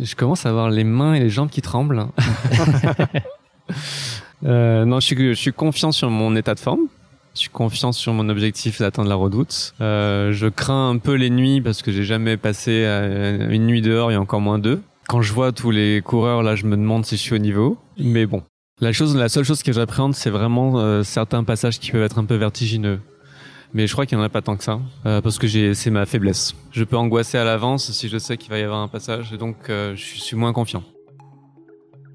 Je commence à avoir les mains et les jambes qui tremblent. euh, non, je suis, je suis confiant sur mon état de forme. Je suis confiant sur mon objectif d'atteindre la redoute. Euh, je crains un peu les nuits parce que j'ai jamais passé euh, une nuit dehors et encore moins deux. Quand je vois tous les coureurs là, je me demande si je suis au niveau. Mais bon, la chose, la seule chose que j'appréhende, c'est vraiment euh, certains passages qui peuvent être un peu vertigineux mais je crois qu'il n'y en a pas tant que ça, euh, parce que c'est ma faiblesse. Je peux angoisser à l'avance si je sais qu'il va y avoir un passage, et donc euh, je suis moins confiant.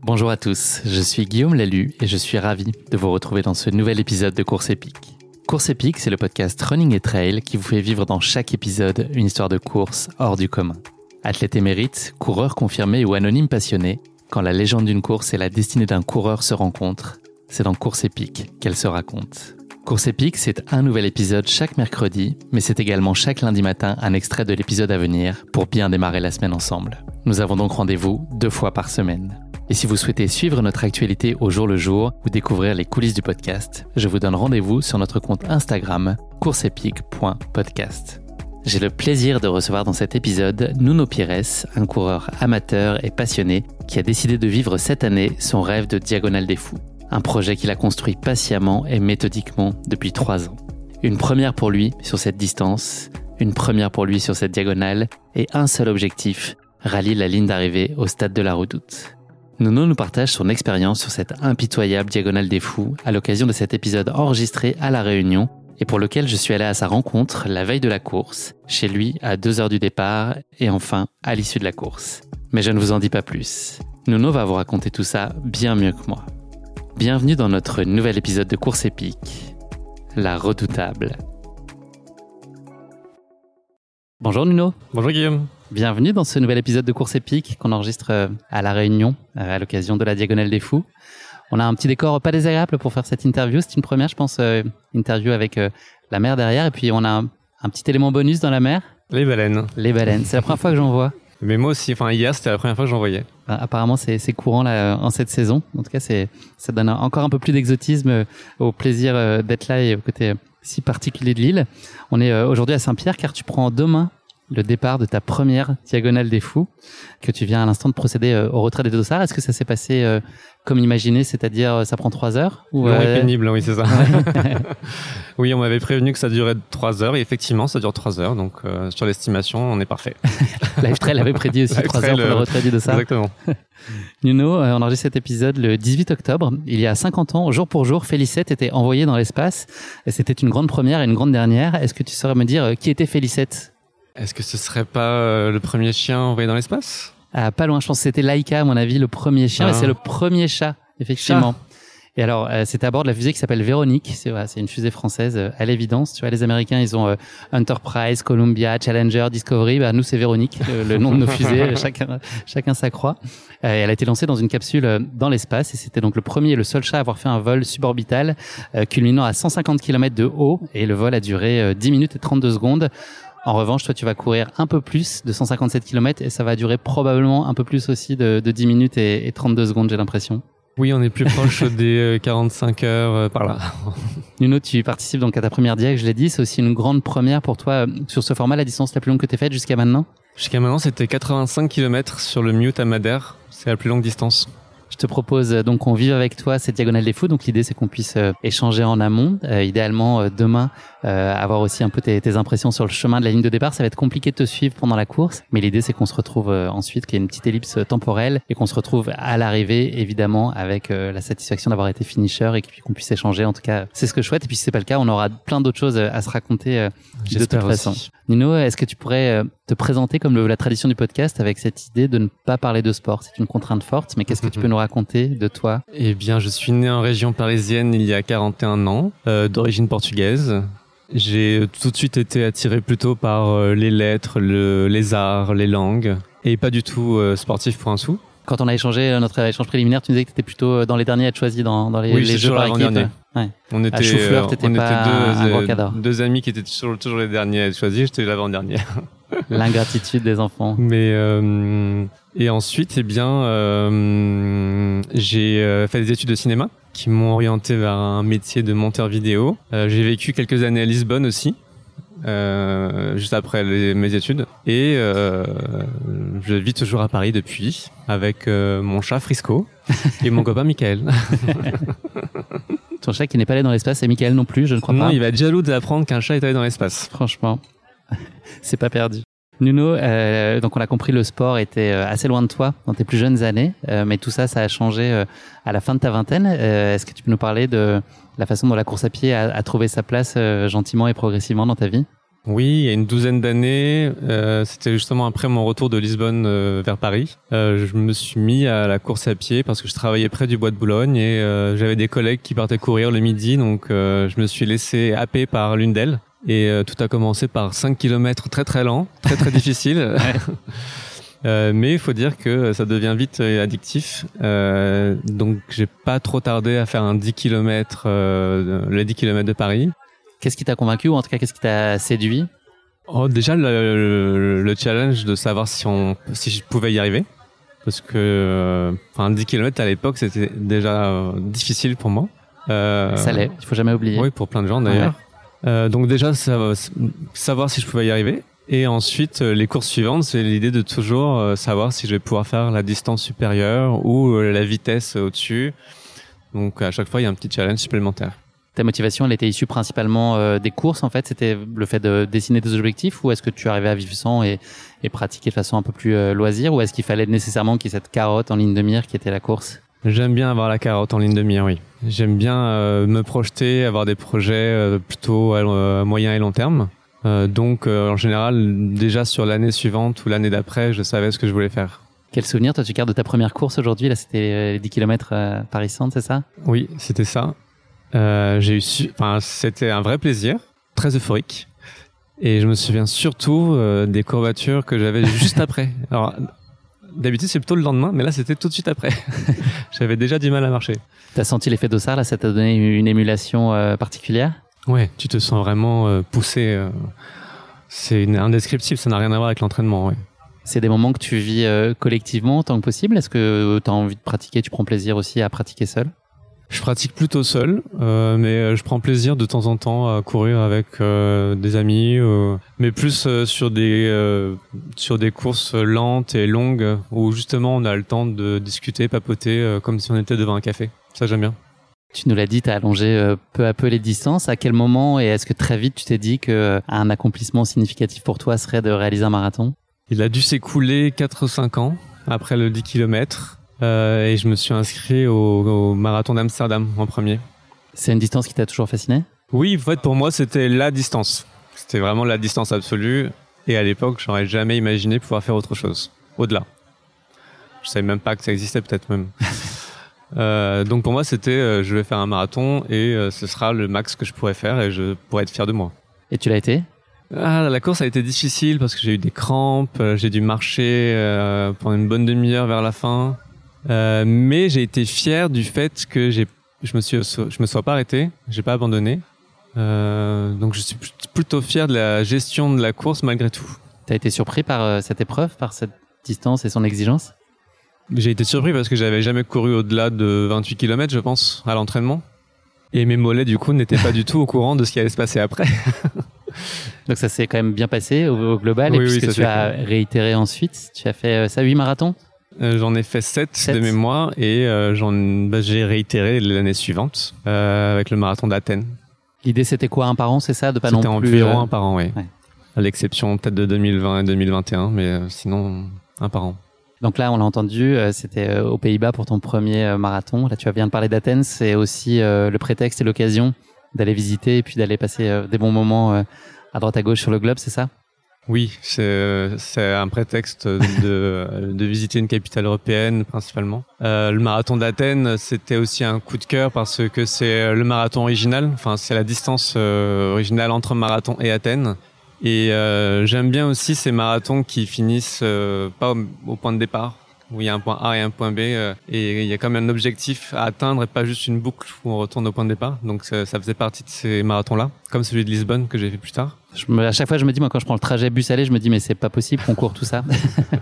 Bonjour à tous, je suis Guillaume Lalu et je suis ravi de vous retrouver dans ce nouvel épisode de Course épique. Course épique, c'est le podcast Running et Trail qui vous fait vivre dans chaque épisode une histoire de course hors du commun. Athlète émérite, coureur confirmé ou anonyme passionné, quand la légende d'une course et la destinée d'un coureur se rencontrent, c'est dans Course épique qu'elle se raconte. Course épique, c'est un nouvel épisode chaque mercredi, mais c'est également chaque lundi matin un extrait de l'épisode à venir pour bien démarrer la semaine ensemble. Nous avons donc rendez-vous deux fois par semaine. Et si vous souhaitez suivre notre actualité au jour le jour ou découvrir les coulisses du podcast, je vous donne rendez-vous sur notre compte Instagram courseepique.podcast. J'ai le plaisir de recevoir dans cet épisode Nuno Pires, un coureur amateur et passionné qui a décidé de vivre cette année son rêve de Diagonale des Fous un projet qu'il a construit patiemment et méthodiquement depuis trois ans. Une première pour lui sur cette distance, une première pour lui sur cette diagonale, et un seul objectif, rallier la ligne d'arrivée au stade de la redoute. Nuno nous partage son expérience sur cette impitoyable diagonale des fous à l'occasion de cet épisode enregistré à La Réunion et pour lequel je suis allé à sa rencontre la veille de la course, chez lui à deux heures du départ et enfin à l'issue de la course. Mais je ne vous en dis pas plus. Nuno va vous raconter tout ça bien mieux que moi. Bienvenue dans notre nouvel épisode de Course épique, la redoutable. Bonjour Nuno. Bonjour Guillaume. Bienvenue dans ce nouvel épisode de Course épique qu'on enregistre euh, à La Réunion euh, à l'occasion de la Diagonale des Fous. On a un petit décor pas désagréable pour faire cette interview. C'est une première, je pense, euh, interview avec la mer derrière. Et puis on a un, un petit élément bonus dans la mer. Les baleines. Les baleines. C'est la première fois que j'en vois. Mais moi aussi, enfin hier, c'était la première fois que j'en voyais. Bah, apparemment, c'est courant là, en cette saison. En tout cas, ça donne encore un peu plus d'exotisme euh, au plaisir euh, d'être là et au côté euh, si particulier de l'île. On est aujourd'hui à Saint-Pierre car tu prends demain le départ de ta première diagonale des fous, que tu viens à l'instant de procéder au retrait des dossards. Est-ce que ça s'est passé comme imaginé, c'est-à-dire euh, ça prend trois heures ou Oui, euh, pénible, oui, c'est ça. oui, on m'avait prévenu que ça durait trois heures et effectivement, ça dure trois heures. Donc, euh, sur l'estimation, on est parfait. Trail avait prédit aussi trois heures pour le retrait du dossard. Exactement. Nuno, on enregistre cet épisode le 18 octobre. Il y a 50 ans, jour pour jour, Félicette était envoyée dans l'espace. Et c'était une grande première et une grande dernière. Est-ce que tu saurais me dire qui était Félicette? Est-ce que ce serait pas le premier chien envoyé dans l'espace? Ah, pas loin, je pense que c'était Laika, à mon avis, le premier chien. Ah. C'est le premier chat, effectivement. Et alors, euh, c'était à bord de la fusée qui s'appelle Véronique. C'est c'est une fusée française euh, à l'évidence. Tu vois, les Américains, ils ont euh, Enterprise, Columbia, Challenger, Discovery. Bah, nous, c'est Véronique, le, nom de nos fusées. chacun, chacun sa croix. elle a été lancée dans une capsule dans l'espace et c'était donc le premier et le seul chat à avoir fait un vol suborbital culminant à 150 km de haut. Et le vol a duré 10 minutes et 32 secondes. En revanche, toi, tu vas courir un peu plus de 157 km et ça va durer probablement un peu plus aussi de, de 10 minutes et, et 32 secondes, j'ai l'impression. Oui, on est plus proche des 45 euh, heures euh, par là. Nuno, tu participes donc à ta première diag, je l'ai dit. C'est aussi une grande première pour toi euh, sur ce format, la distance la plus longue que tu as faite jusqu'à maintenant? Jusqu'à maintenant, c'était 85 km sur le Mute à Madère. C'est la plus longue distance. Je te propose euh, donc qu'on vive avec toi cette diagonale des fous. Donc l'idée c'est qu'on puisse euh, échanger en amont. Euh, idéalement demain, avoir aussi un peu tes, tes, impressions sur le chemin de la ligne de départ. Ça va être compliqué de te suivre pendant la course, mais l'idée c'est qu'on se retrouve ensuite, qu'il y ait une petite ellipse temporelle et qu'on se retrouve à l'arrivée évidemment avec la satisfaction d'avoir été finisher et qu'on puisse échanger. En tout cas, c'est ce que je souhaite. Et puis si c'est pas le cas, on aura plein d'autres choses à se raconter de toute façon. Nino, est-ce que tu pourrais te présenter comme le, la tradition du podcast avec cette idée de ne pas parler de sport? C'est une contrainte forte, mais qu'est-ce que tu peux nous raconter de toi? Eh bien, je suis né en région parisienne il y a 41 ans, euh, d'origine portugaise. J'ai tout de suite été attiré plutôt par euh, les lettres, le, les arts, les langues, et pas du tout euh, sportif pour un sou. Quand on a échangé notre échange préliminaire, tu nous disais que tu étais plutôt dans les derniers à être choisi dans, dans les, les jeux par équipe. Ouais. On était, à on était deux, deux, amis qui étaient toujours, toujours les derniers à être choisis. J'étais l'avant-dernier. L'ingratitude des enfants. Mais euh, et ensuite, eh bien, euh, j'ai euh, fait des études de cinéma qui m'ont orienté vers un métier de monteur vidéo. Euh, j'ai vécu quelques années à Lisbonne aussi. Euh, juste après les, mes études et je vis toujours à Paris depuis avec mon chat Frisco et mon copain Michael. Ton chat qui n'est pas allé dans l'espace et Michael non plus, je ne crois pas. Non, il va être jaloux d'apprendre qu'un chat est allé dans l'espace. Franchement, c'est pas perdu. Nuno, euh, donc on a compris, le sport était euh, assez loin de toi dans tes plus jeunes années, euh, mais tout ça, ça a changé euh, à la fin de ta vingtaine. Est-ce que tu peux nous parler de la façon dont la course à pied a, a trouvé sa place gentiment et progressivement dans ta vie? Oui, il y a une douzaine d'années, euh, c'était justement après mon retour de Lisbonne euh, vers Paris. Euh, je me suis mis à la course à pied parce que je travaillais près du bois de Boulogne et j'avais des collègues qui partaient courir le midi, donc je me suis laissé happer par l'une d'elles. Et euh, tout a commencé par 5 km très très lent, très très difficile. euh, mais il faut dire que ça devient vite euh, addictif. Euh, donc j'ai pas trop tardé à faire un 10 km, les 10 km de Paris. Qu'est-ce qui t'a convaincu ou en tout cas qu'est-ce qui t'a séduit? Oh déjà le, le, challenge de savoir si on si je pouvais y arriver parce que enfin 10 km à l'époque c'était déjà difficile pour moi. Ça l'est, il faut jamais oublier. Oui, pour plein de gens d'ailleurs. Euh, donc déjà, savoir si je pouvais y arriver. Et ensuite, euh, les courses suivantes, c'est l'idée de toujours euh, savoir si je vais pouvoir faire la distance supérieure ou la vitesse au-dessus. Donc à chaque fois, il y a un petit challenge supplémentaire. Ta motivation, elle était issue principalement des courses, en fait? C'était le fait de dessiner des objectifs ou est-ce que tu arrivais à vivre sans et, et pratiquer de façon un peu plus loisir? Ou est-ce qu'il fallait nécessairement qu'il y ait cette carotte en ligne de mire qui était la course? J'aime bien avoir la carotte en ligne de mire, oui. J'aime bien euh, me projeter, avoir des projets euh, plutôt à, moyen et long terme. Euh, donc, en général, déjà sur l'année suivante ou l'année d'après, je savais ce que je voulais faire. Quel souvenir, toi, tu gardes de ta première course aujourd'hui Là, c'était les 10 km Paris-Centre, c'est ça? Oui, c'était ça. j'ai eu, enfin, c'était un vrai plaisir, très euphorique. Et je me souviens surtout des courbatures que j'avais juste après. Alors, D'habitude, c'est plutôt le lendemain, mais là, c'était tout de suite après. J'avais déjà du mal à marcher. T'as senti l'effet d'Ossard, là? Ça t'a donné une émulation euh, particulière? Ouais, tu te sens vraiment euh, poussé. Euh, c'est indescriptible, ça n'a rien à voir avec l'entraînement, ouais. C'est des moments que tu vis collectivement tant que possible? Est-ce que tu as envie de pratiquer Tu prends plaisir aussi à pratiquer seul? Je pratique plutôt seul, euh, mais euh, je prends plaisir de temps en temps à courir avec euh, des amis, euh, mais plus sur des sur des courses lentes et longues où justement on a le temps de discuter, papoter comme si on était devant un café. Ça j'aime bien. Tu nous l'as dit, tu as allongé peu à peu les distances. À quel moment et est-ce que très vite tu t'es dit que un accomplissement significatif pour toi serait de réaliser un marathon? Il a dû s'écouler 4 ou 5 ans après le 10 km. Euh, et je me suis inscrit au, marathon d'Amsterdam en premier. C'est une distance qui t'a toujours fasciné? Oui, en fait, pour moi, c'était la distance. C'était vraiment la distance absolue. Et à l'époque, j'aurais jamais imaginé pouvoir faire autre chose, au-delà. Je savais même pas que ça existait, peut-être même. euh, donc pour moi, c'était euh, je vais faire un marathon et euh, ce sera le max que je pourrais faire et je pourrais être fier de moi. Et tu l'as été? Ah, la course a été difficile parce que j'ai eu des crampes, j'ai dû marcher pendant une bonne demi-heure vers la fin. Euh, mais j'ai été fier du fait que j'ai, je me suis, je me sois pas arrêté, j'ai pas abandonné. Euh, donc je suis plutôt fier de la gestion de la course malgré tout. T'as été surpris par euh, cette épreuve, par cette distance et son exigence? J'ai été surpris parce que j'avais jamais couru au-delà de 28 km, je pense, à l'entraînement. Et mes mollets, du coup, n'étaient pas du tout au courant de ce qui allait se passer après. donc ça s'est quand même bien passé au, global. et puisque tu as réitéré ensuite, tu as fait ça 8 marathons? J'en ai fait 7, de mémoire et j'en, bah, j'ai réitéré l'année suivante avec le marathon d'Athènes. L'idée c'était quoi un par an, c'est ça, de pas non plus. C'était environ un par an, oui. À l'exception peut-être de 2020 et 2021, mais sinon un par an. Donc là, on l'a entendu, euh, c'était euh, aux Pays-Bas pour ton premier euh, marathon. Là, tu viens de parler d'Athènes. C'est aussi le prétexte et l'occasion d'aller visiter et puis d'aller passer des bons moments à droite à gauche sur le globe, c'est ça? Oui, c'est un prétexte de, de, visiter une capitale européenne principalement. le marathon d'Athènes, c'était aussi un coup de cœur parce que c'est le marathon original. Enfin, c'est la distance originale entre marathon et Athènes. Et euh, j'aime bien aussi ces marathons qui finissent euh, pas au, point de départ, où il y a un point A et un point B, euh, et il y a quand même un objectif à atteindre et pas juste une boucle où on retourne au point de départ. Donc ça, ça faisait partie de ces marathons-là, comme celui de Lisbonne que j'ai fait plus tard. Je me, à chaque fois, je me dis, moi, quand je prends le trajet bus aller, je me dis, mais c'est pas possible qu'on court tout ça.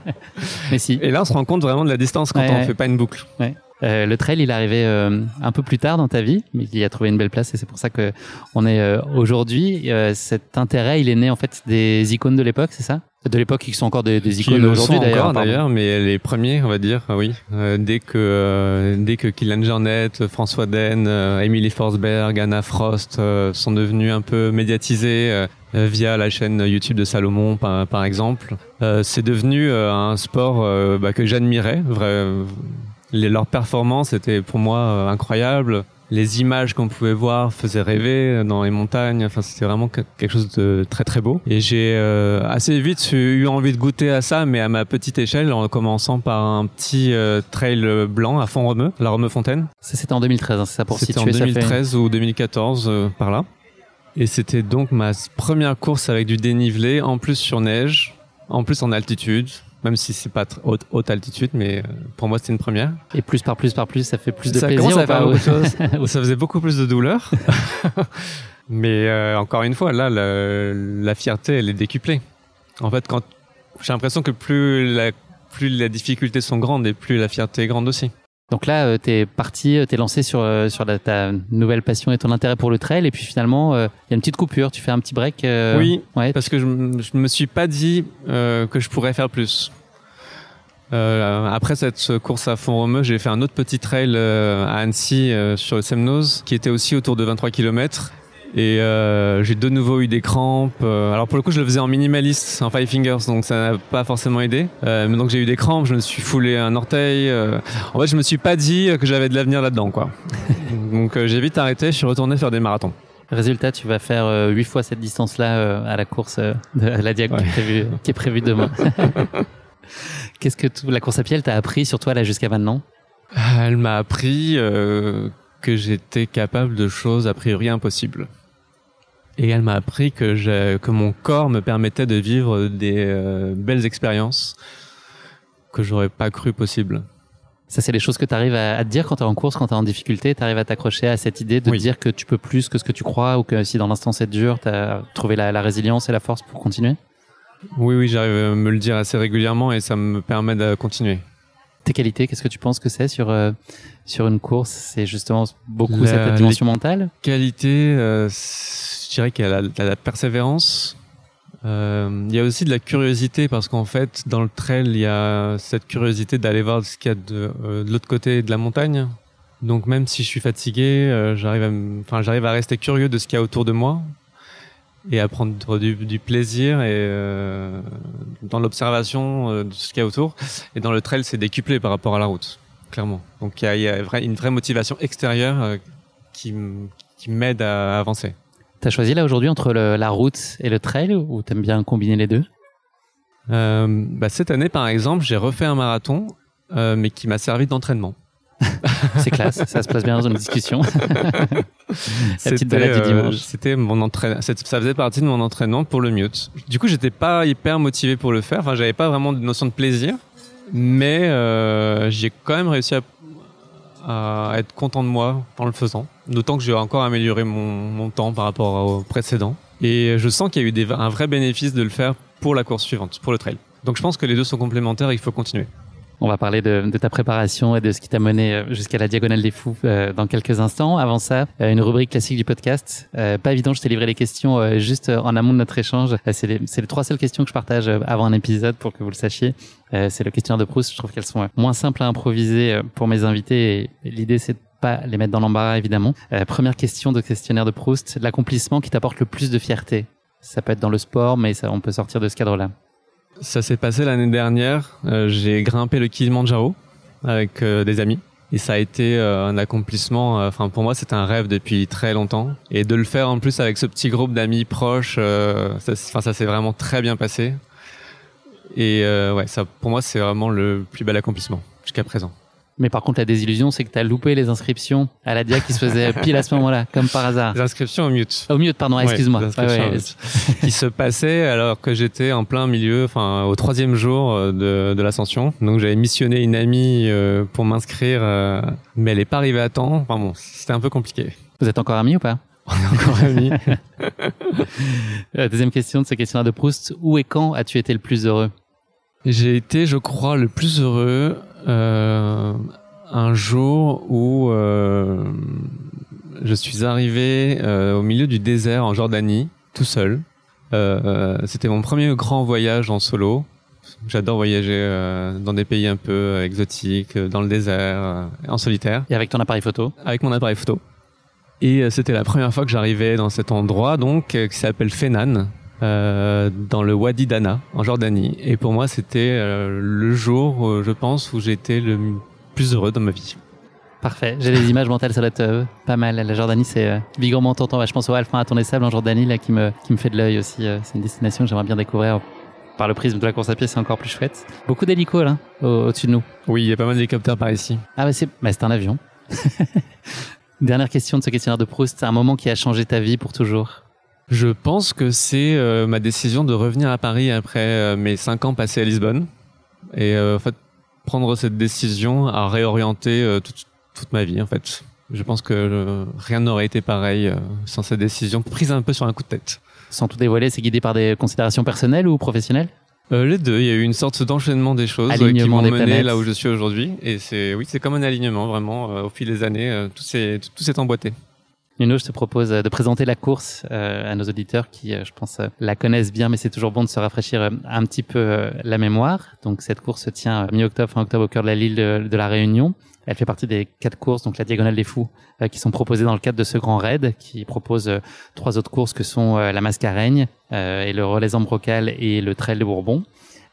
mais si. Et là, on se rend compte vraiment de la distance quand on fait pas une boucle. Ouais. Euh, le trail, il est arrivé euh, un peu plus tard dans ta vie, mais il y a trouvé une belle place et c'est pour ça que on est euh, aujourd'hui. cet intérêt, il est né en fait des icônes de l'époque, c'est ça? De l'époque, qui sont encore des, des icônes aujourd'hui d'ailleurs. D'ailleurs, mais les premiers, on va dire, oui. dès que dès que Kylian Jornet, François Den, Emily Forsberg, Anna Frost sont devenus un peu médiatisés. via la chaîne YouTube de Salomon par, par exemple. c'est devenu un sport bah, que j'admirais, vrai, les, leur performance était pour moi euh, incroyable. Les images qu'on pouvait voir faisaient rêver dans les montagnes. Enfin, c'était vraiment quelque chose de très très beau. Et j'ai euh, assez vite eu envie de goûter à ça, mais à ma petite échelle, en commençant par un petit euh, trail blanc à Font-Romeu, la Romeu-Fontaine. Ça, c'était en 2013, hein, c'est ça pour situer. C'était en 2013 ou 2014 par là. Et c'était donc ma première course avec du dénivelé, en plus sur neige, en plus en altitude même si c'est pas haute, haute, altitude, mais euh, pour moi c'était une première. Et plus par plus par plus, ça fait plus de ça plaisir ou pas Ça faisait beaucoup plus de douleur. mais euh, encore une fois, là, la, la, fierté, elle est décuplée. En fait, quand j'ai l'impression que plus la, plus les difficultés sont grandes et plus la fierté est grande aussi. Donc là, euh, tu es parti, euh, tu es lancé sur, euh, sur ta nouvelle passion et ton intérêt pour le trail. Et puis finalement, il y a une petite coupure. Tu fais un petit break. oui, ouais. parce que je ne me suis pas dit que je pourrais faire plus. après cette course à fond romeu, j'ai fait un autre petit trail à Annecy sur le Semnoz qui était aussi autour de 23 km et euh, j'ai de nouveau eu des crampes. Euh, alors pour le coup, je le faisais en minimaliste, en five fingers, donc ça n'a pas forcément aidé. Euh, mais donc j'ai eu des crampes, je me suis foulé un orteil. Euh. en fait, je me suis pas dit que j'avais de l'avenir là-dedans, quoi. donc j'ai vite arrêté, je suis retourné faire des marathons. Résultat, tu vas faire huit fois cette distance-là à la course de la Diag qui, est prévue, qui est prévue demain. Qu'est-ce que la course à pied, elle t'a appris sur toi là jusqu'à maintenant? Elle m'a appris que j'étais capable de choses a priori impossibles. Et elle m'a appris que, que mon corps me permettait de vivre des euh, belles expériences que j'aurais pas cru possible. Ça, c'est les choses que tu arrives à, te dire quand tu es en course, quand tu es en difficulté, tu arrives à t'accrocher à cette idée de dire que tu peux plus que ce que tu crois ou que si dans l'instant c'est dur, tu as trouvé la, la, résilience et la force pour continuer? Oui, oui, j'arrive à me le dire assez régulièrement et ça me permet de continuer. Tes qualités, qu'est-ce que tu penses que c'est sur, euh, sur une course? C'est justement beaucoup cette dimension mentale? Qualité, euh, je dirais qu'il y a la, persévérance. Euh, il y a aussi de la curiosité parce qu'en fait, dans le trail, il y a cette curiosité d'aller voir ce qu'il y a de, euh, l'autre côté de la montagne. Donc même si je suis fatigué, euh, j'arrive à, rester curieux de ce qu'il y a autour de moi et à prendre du, plaisir et dans l'observation de ce qu'il y a autour. Et dans le trail, c'est décuplé par rapport à la route, clairement. Donc il y a, une vraie motivation extérieure qui m'aide à avancer. T'as choisi là aujourd'hui entre la route et le trail ou t'aimes bien combiner les deux? Euh, bah, Cette année, par exemple, j'ai refait un marathon, euh, mais qui m'a servi d'entraînement. C'est classe, ça se passe bien dans une discussion. la petite balade du euh, dimanche. C'était mon entraînement, ça faisait partie de mon entraînement pour le mute. Du coup, j'étais pas hyper motivé pour le faire. Enfin, j'avais pas vraiment de notion de plaisir, mais j'ai quand même réussi à à être content de moi en le faisant. D'autant que j'ai encore amélioré mon, temps par rapport au précédent. Et je sens qu'il y a eu des, un vrai bénéfice de le faire pour la course suivante, pour le trail. Donc je pense que les deux sont complémentaires et il faut continuer. On va parler de, de, ta préparation et de ce qui t'a mené euh, jusqu'à la Diagonale des Fous euh, dans quelques instants. Avant ça, euh, une rubrique classique du podcast. pas évident, je t'ai livré les questions juste en amont de notre échange. c'est les, les, trois seules questions que je partage avant un épisode pour que vous le sachiez. c'est le questionnaire de Proust. Je trouve qu'elles sont moins simples à improviser pour mes invités. L'idée, c'est de pas les mettre dans l'embarras, évidemment. première question de questionnaire de Proust. L'accomplissement qui t'apporte le plus de fierté. Ça peut être dans le sport, mais ça, on peut sortir de ce cadre-là. Ça s'est passé l'année dernière. Euh, j'ai grimpé le Kilimanjaro avec euh, des amis. Et ça a été euh, un accomplissement. Enfin, pour moi, c'était un rêve depuis très longtemps. Et de le faire en plus avec ce petit groupe d'amis proches, ça, ça s'est vraiment très bien passé. Et ouais, ça, pour moi, c'est vraiment le plus bel accomplissement jusqu'à présent. Mais par contre, la désillusion, c'est que tu as loupé les inscriptions à la DIA qui se faisait pile à ce moment-là, comme par hasard. Les inscriptions au mute. Au mute, pardon, excuse-moi. qui se passaient alors que j'étais en plein milieu, enfin, au troisième jour euh, de, de l'ascension. Donc, j'avais missionné une amie euh, pour m'inscrire, euh, mais elle n'est pas arrivée à temps. Enfin bon, c'était un peu compliqué. Vous êtes encore amis ou pas? On est encore amis. deuxième question de ce questionnaire de Proust. Où et quand as-tu été le plus heureux? J'ai été, je crois, le plus heureux un jour où euh, je suis arrivé euh, au milieu du désert en Jordanie, tout seul. C'était mon premier grand voyage en solo. J'adore voyager dans des pays un peu exotiques, dans le désert, en solitaire. Et avec ton appareil photo Avec mon appareil photo. Et c'était la première fois que j'arrivais dans cet endroit, donc qui s'appelle Fenan, euh, dans le Wadi Dana en Jordanie. Et pour moi, c'était euh, le jour, euh, je pense, où j'étais le plus heureux dans ma vie. Parfait. J'ai des images mentales, ça doit être pas mal. La Jordanie, c'est bigrement tentant. je pense au Alpha à ton Sable en Jordanie, là, qui me, qui me fait de l'œil aussi. c'est une destination que j'aimerais bien découvrir. Par le prisme de la course à pied, c'est encore plus chouette. Beaucoup d'hélicos, là, au-dessus de nous. Oui, il y a pas mal d'hélicoptères par ici. Ah, bah, c'est, bah, c'est un avion. Dernière question de ce questionnaire de Proust. Un moment qui a changé ta vie pour toujours? Je pense que c'est euh, ma décision de revenir à Paris après euh, mes cinq ans passés à Lisbonne. Et euh, en fait, prendre cette décision a réorienté toute, toute, ma vie, en fait. Je pense que rien n'aurait été pareil sans cette décision prise un peu sur un coup de tête. Sans tout dévoiler, c'est guidé par des considérations personnelles ou professionnelles? Les deux, il y a eu une sorte d'enchaînement des choses qui m'ont mené là où je suis aujourd'hui. Et c'est oui, c'est comme un alignement vraiment. au fil des années, tout s'est tout s'est emboîté. Nuno, je te propose euh, de présenter la course euh, à nos auditeurs qui, euh, je pense, la connaissent bien, mais c'est toujours bon de se rafraîchir un petit peu la mémoire. Donc cette course se tient mi-octobre, fin octobre au cœur de la l'île de, la Réunion. Elle fait partie des quatre courses, donc la Diagonale des Fous, qui sont proposées dans le cadre de ce grand raid, qui propose trois autres courses que sont la Mascareigne et le Relais Ambrocal et le Trail de Bourbon.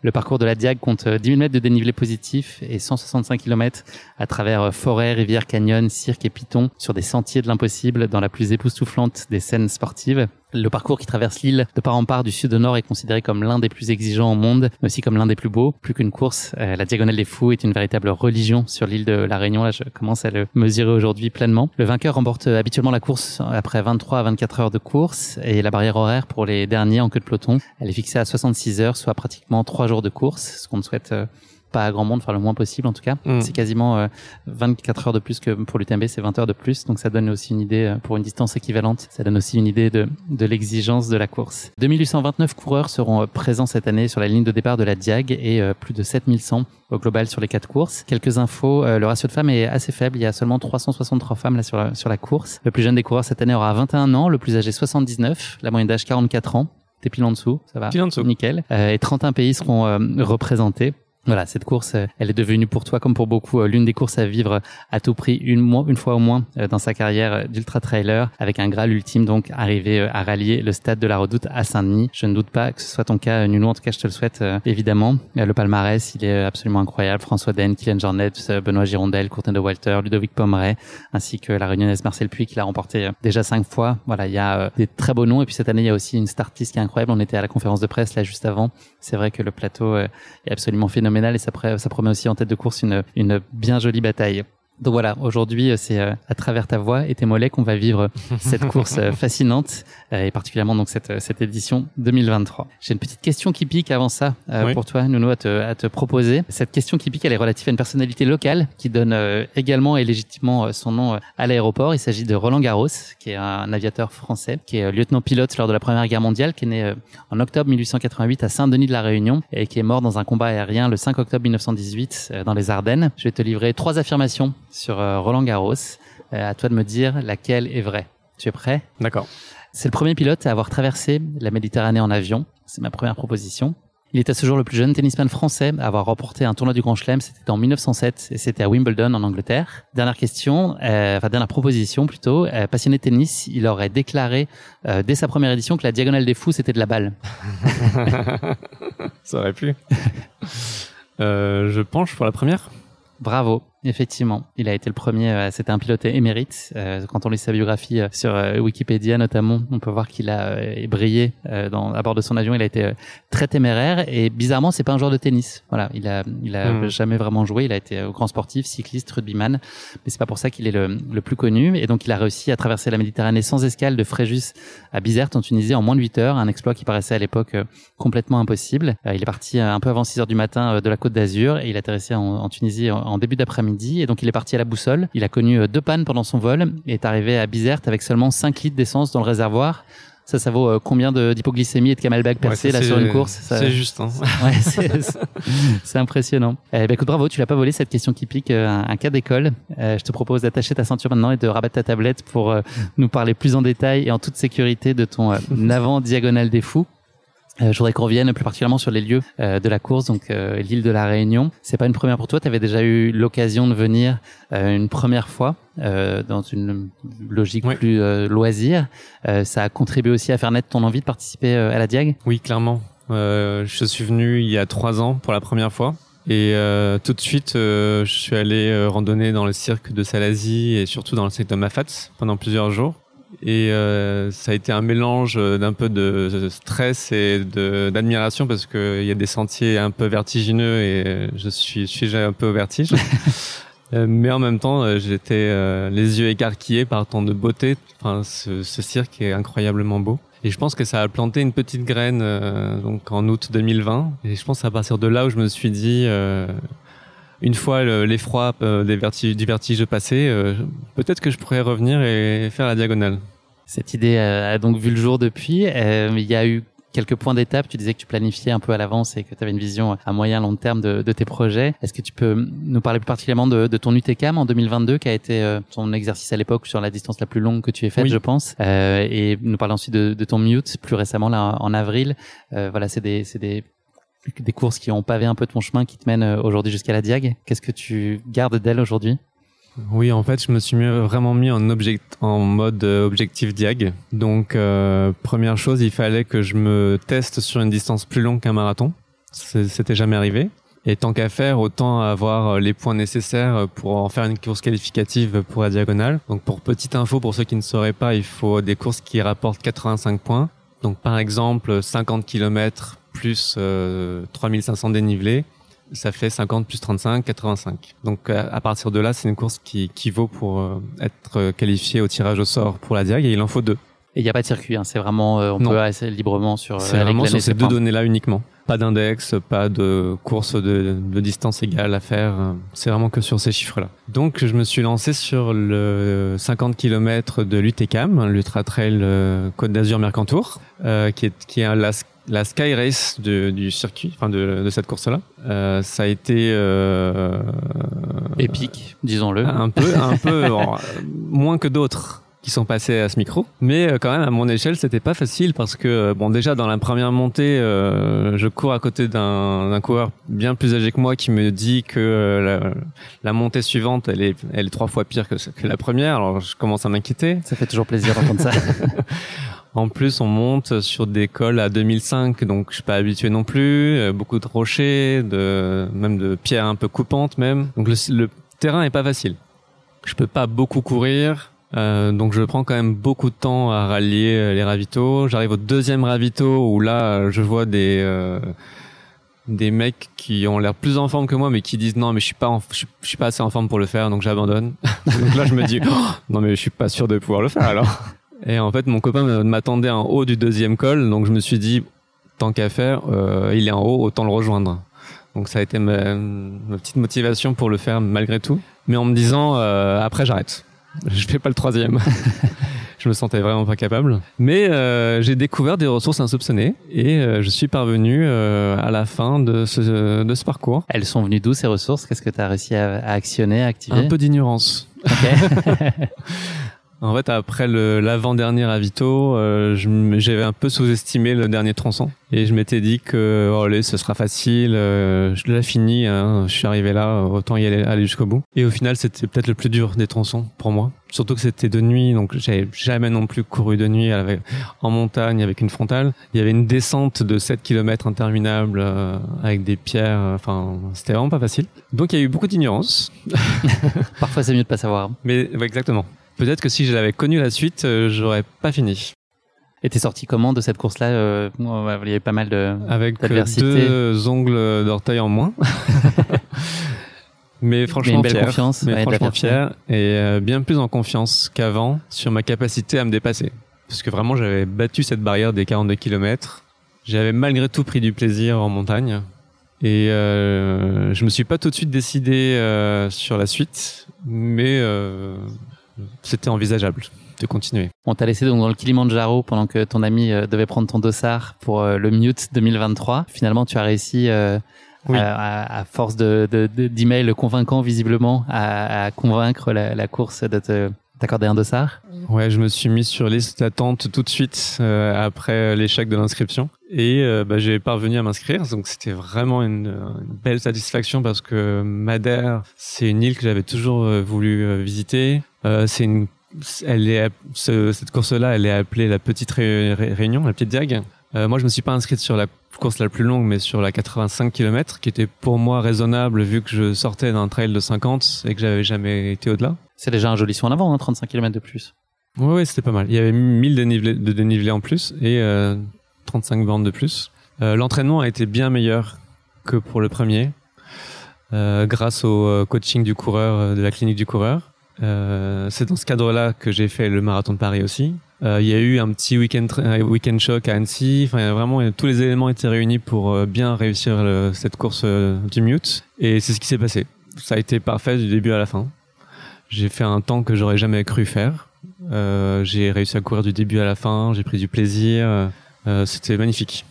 Le parcours de la Diag compte 10 000 mètres de dénivelé positif et 165 km à travers euh, forêts, rivières, canyons, cirques et pitons sur des sentiers de l'impossible dans la plus époustouflante des scènes sportives. Le parcours qui traverse l'île de part en part du sud au nord est considéré comme l'un des plus exigeants au monde, mais aussi comme l'un des plus beaux. Plus qu'une course, euh, la Diagonale des Fous est une véritable religion sur l'île de la Réunion. Là, je commence à le mesurer aujourd'hui pleinement. Le vainqueur remporte habituellement la course après 23 à 24 heures de course et la barrière horaire pour les derniers en queue de peloton, elle est fixée à 66 heures, soit pratiquement 3 jours de course, ce qu'on souhaite euh, pas à grand monde, enfin le moins possible en tout cas. Mm. C'est quasiment 24 euh, heures de plus que pour l'UTMB, c'est 20 heures de plus, donc ça donne aussi une idée euh, pour une distance équivalente. Ça donne aussi une idée de, de l'exigence de la course. 2829 coureurs seront euh, présents cette année sur la ligne de départ de la Diag et plus de 7100 au global sur les quatre courses. Quelques infos, le ratio de femmes est assez faible, il y a seulement 363 femmes là sur la, sur la course. Le plus jeune des coureurs cette année aura 21 ans, le plus âgé 79, la moyenne d'âge 44 ans. T'es pile en dessous, ça va. Pile en dessous. Nickel. et 31 pays seront représentés. Voilà, cette course, euh, elle est devenue pour toi, comme pour beaucoup, euh, l'une des courses à vivre à tout prix une, fois au moins euh, dans sa carrière d'ultra trailer, avec un graal ultime donc arriver à rallier le stade de la Redoute à Saint-Denis. Je ne doute pas que ce soit ton cas, Nuno. En tout cas, je te le souhaite évidemment. Le palmarès, il est absolument incroyable. François Den, Kylian Jornet, Benoît Girondel, Courtin de Walter, Ludovic Pomeray, ainsi que la Réunionnaise Marcel Puy qui l'a remporté déjà cinq fois. Voilà, il y a des très beaux noms. Et puis cette année, il y a aussi une startiste qui est incroyable. On était à la conférence de presse là juste avant. C'est vrai que le plateau est absolument phénoménal et ça, promet aussi en tête de course une bien jolie bataille. Donc voilà, aujourd'hui, euh, c'est euh, à travers ta voix et tes mollets qu'on va vivre cette course euh, fascinante et particulièrement donc cette, cette édition 2023. J'ai une petite question qui pique avant ça pour toi, Nuno, à te, à te proposer. Cette question qui pique, elle est relative à une personnalité locale qui donne également et légitimement son nom à l'aéroport. Il s'agit de Roland Garros, qui est un aviateur français, qui est lieutenant-pilote lors de la Première Guerre mondiale, qui est né en octobre 1888 à Saint-Denis de la Réunion et qui est mort dans un combat aérien le 5 octobre 1918 dans les Ardennes. Je vais te livrer trois affirmations sur euh, Roland Garros. Euh, à toi de me dire laquelle est vraie. Tu es prêt? D'accord. C'est le premier pilote à avoir traversé la Méditerranée en avion. C'est ma première proposition. Il est à ce jour le plus jeune tennisman français à avoir remporté un tournoi du Grand Chelem. C'était en 1907 et c'était à Wimbledon en Angleterre. Dernière question, euh, enfin dernière proposition plutôt. passionné de tennis, il aurait déclaré dès sa première édition que la diagonale des fous c'était de la balle. Ça aurait pu. je penche pour la première. Bravo. Effectivement, il a été le premier. Euh, c'était un pilote émérite. Euh, quand on lit sa biographie euh, sur Wikipédia notamment, on peut voir qu'il a brillé dans, à bord de son avion. Il a été très téméraire et bizarrement, c'est pas un joueur de tennis. Voilà, il a, il a hmm. jamais vraiment joué. Il a été grand sportif, cycliste, rugbyman, mais c'est pas pour ça qu'il est le, le, plus connu. Et donc, il a réussi à traverser la Méditerranée sans escale de Fréjus à Bizerte en Tunisie en moins de 8 heures, un exploit qui paraissait à l'époque complètement impossible. il est parti un peu avant 6 heures du matin de la Côte d'Azur et il atterrissait en, en Tunisie en, en début d'après-midi et donc il est parti à la boussole. Il a connu euh, deux pannes pendant son vol et est arrivé à Bizerte avec seulement 5 litres d'essence dans le réservoir. Ça, ça vaut euh, combien d'hypoglycémie et de camelback percé là sur une course? C'est juste. Hein. Ouais, c'est impressionnant. Eh ben, écoute, bravo, tu l'as pas volé cette question qui pique, euh, un, cas d'école. je te propose d'attacher ta ceinture maintenant et de rabattre ta tablette pour nous parler plus en détail et en toute sécurité de ton avant diagonale des fous. Euh, je voudrais qu'on revienne plus particulièrement sur les lieux euh, de la course, donc euh, l'île de la Réunion. C'est pas une première pour toi? Tu avais déjà eu l'occasion de venir une première fois dans une logique plus loisir. ça a contribué aussi à faire naître ton envie de participer à la Diag? Oui, clairement. je suis venu il y a trois ans pour la première fois. Et tout de suite, je suis allé randonner dans le cirque de Salazie et surtout dans le secteur de Mafats pendant plusieurs jours. Et euh, ça a été un mélange d'un peu de stress et d'admiration parce qu'il y a des sentiers un peu vertigineux et je suis sujet un peu au vertige. Euh, mais en même temps, euh, j'étais les yeux écarquillés par tant de beauté. Enfin, ce, ce, cirque est incroyablement beau. Et je pense que ça a planté une petite graine donc en août 2020. Et je pense à partir de là où je me suis dit une fois l'effroi euh, des vertiges, du vertige passé, euh, peut-être que je pourrais revenir et faire la diagonale. Cette idée a donc vu le jour depuis. Euh, il y a eu quelques points d'étape. Tu disais que tu planifiais un peu à l'avance et que tu avais une vision à moyen long terme de, tes projets. Est-ce que tu peux nous parler plus particulièrement de, ton UTCAM en 2022, qui a été ton exercice à l'époque sur la distance la plus longue que tu aies faite, je pense, et nous parler ensuite de, ton Mute plus récemment là en avril. voilà, c'est des, des des courses qui ont pavé un peu ton chemin, qui te mènent euh, aujourd'hui jusqu'à la Diag. Qu'est-ce que tu gardes d'elle aujourd'hui? Oui, en fait, je me suis vraiment mis en, mode euh, objectif diag. Donc, euh, première chose, il fallait que je me teste sur une distance plus longue qu'un marathon. C'était jamais arrivé. Et tant qu'à faire, autant avoir les points nécessaires pour en faire une course qualificative pour la diagonale. Donc, pour petite info, pour ceux qui ne sauraient pas, il faut des courses qui rapportent 85 points. Donc, par exemple, 50 km plus 3500 euh, dénivelés, ça fait 50 plus 35, 85. Donc euh, à partir de là, c'est une course qui, qui vaut pour euh, être qualifié au tirage au sort pour la Diag et il en faut deux. Et il n'y a pas de circuit, hein. c'est vraiment, on peut assez librement sur. C'est vraiment sur ces deux données-là uniquement. Pas d'index, pas de course de, de, distance égale à faire. C'est vraiment que sur ces chiffres-là. Donc je me suis lancé sur le 50 km de l'UTCAM, l'Ultra Trail Côte d'Azur Mercantour, euh, qui est qui est un la Sky Race du circuit, enfin de, de cette course-là, euh, ça a été euh, épique, disons-le. Un peu, un peu moins que d'autres qui sont passés à ce micro, mais euh, quand même à mon échelle c'était pas facile parce que euh, bon déjà dans la première montée euh, je cours à côté d'un coureur bien plus âgé que moi qui me dit que la, la, montée suivante elle est elle est trois fois pire que, que la première alors je commence à m'inquiéter. Ça fait toujours plaisir d'entendre ça. En plus, on monte sur des cols à 2005, donc je suis pas habitué non plus. Beaucoup de rochers, de même de pierres un peu coupantes même. Donc le, terrain est pas facile. Je peux pas beaucoup courir, euh, donc je prends quand même beaucoup de temps à rallier euh, les ravitaux. J'arrive au deuxième ravito où là, je vois des des mecs qui ont l'air plus en forme que moi, mais qui disent non, mais je suis pas, je, suis, pas assez en forme pour le faire, donc j'abandonne. donc là, je me dis oh, non, mais je suis pas sûr de pouvoir le faire alors. Et en fait, mon copain m'attendait en haut du deuxième col, donc je me suis dit tant qu'à faire, euh, il est en haut, autant le rejoindre. Donc ça a été ma, petite motivation pour le faire malgré tout, mais en me disant euh, après j'arrête, je fais pas le troisième. je me sentais vraiment pas capable. Mais euh, j'ai découvert des ressources insoupçonnées et euh, je suis parvenu euh, à la fin de ce, de ce parcours. Elles sont venues d'où ces ressources? Qu'est-ce que tu as réussi à, à, actionner, à activer? Un peu d'ignorance. Okay. En fait, après l'avant-dernier avito, euh, j'avais un peu sous-estimé le dernier tronçon. Et je m'étais dit que, oh, allez, ce sera facile, euh, je l'ai fini, hein, je suis arrivé là, autant y aller, aller jusqu'au bout. Et au final, c'était peut-être le plus dur des tronçons pour moi. Surtout que c'était de nuit, donc j'avais jamais non plus couru de nuit avec, en montagne avec une frontale. Il y avait une descente de 7 km interminable euh, avec des pierres, enfin, c'était vraiment pas facile. Donc il y a eu beaucoup d'ignorance. Parfois, c'est mieux de pas savoir. Mais ouais, exactement. Peut-être que si je l'avais connu la suite, euh, j'aurais pas fini. Et t'es sorti comment de cette course-là euh, Il y avait pas mal de avec euh, deux ongles d'orteil en moins. mais franchement mais fier. Confiance, mais franchement fier et bien plus en confiance qu'avant sur ma capacité à me dépasser. Parce que vraiment, j'avais battu cette barrière des 42 km. J'avais malgré tout pris du plaisir en montagne. Et euh, je me suis pas tout de suite décidé sur la suite, mais c'était envisageable de continuer. On t'a laissé donc dans le Kilimanjaro pendant que ton ami euh, devait prendre ton dossard pour euh, le Mute 2023. Finalement, tu as réussi euh, à, force de, d'emails convaincants visiblement à, convaincre la, course de te t'accorder un dossard Ouais, je me suis mis sur liste d'attente tout de suite après l'échec de l'inscription et bah, j'ai parvenu à m'inscrire. Donc c'était vraiment une, belle satisfaction parce que Madère, c'est une île que j'avais toujours voulu visiter. Euh, c'est une, elle est, cette course-là, elle est appelée la petite réunion, la petite diag. Euh, moi, je me suis pas inscrite sur la course la plus longue, mais sur la 85 km, qui était pour moi raisonnable vu que je sortais d'un trail de 50 et que j'avais jamais été au-delà. C'est déjà un joli son en avant, hein, 35 km de plus. Oui, c'était pas mal. Il y avait 1000 dénivelés, de dénivelé en plus et euh, 35 bornes de plus. Euh, L'entraînement a été bien meilleur que pour le premier, euh, grâce au euh, coaching du coureur, de la clinique du coureur. Euh, c'est dans ce cadre-là que j'ai fait le marathon de Paris aussi. Euh, il y a eu un petit week-end week à Annecy. Enfin, vraiment, tous les éléments étaient réunis pour euh, bien réussir cette course du mute. Et c'est ce qui s'est passé. Ça a été parfait du début à la fin. J'ai fait un temps que j'aurais jamais cru faire. j'ai réussi à courir du début à la fin. J'ai pris du plaisir. C'était magnifique.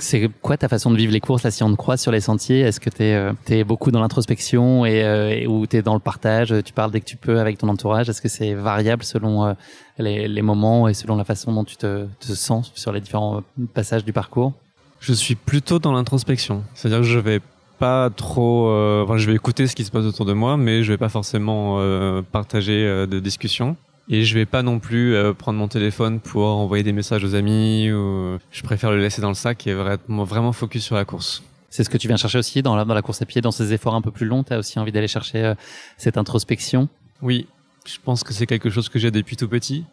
C'est quoi ta façon de vivre les courses là si on te croise sur les sentiers? Est-ce que tu es, euh, es, beaucoup dans l'introspection et, euh, ou tu es dans le partage? Tu parles dès que tu peux avec ton entourage Est-ce que c'est variable selon euh, les, les, moments et selon la façon dont tu te, te sens sur les différents passages du parcours? Je suis plutôt dans l'introspection. C'est-à-dire que je vais pas trop. enfin, je vais écouter ce qui se passe autour de moi, mais je vais pas forcément partager de discussions. Et je vais pas non plus euh, prendre mon téléphone pour envoyer des messages aux amis. Ou... Je préfère le laisser dans le sac et vraiment, vraiment focus sur la course. C'est ce que tu viens chercher aussi dans la, dans la course à pied, dans ces efforts un peu plus longs. Tu as aussi envie d'aller chercher euh, cette introspection? Oui, je pense que c'est quelque chose que j'ai depuis tout petit.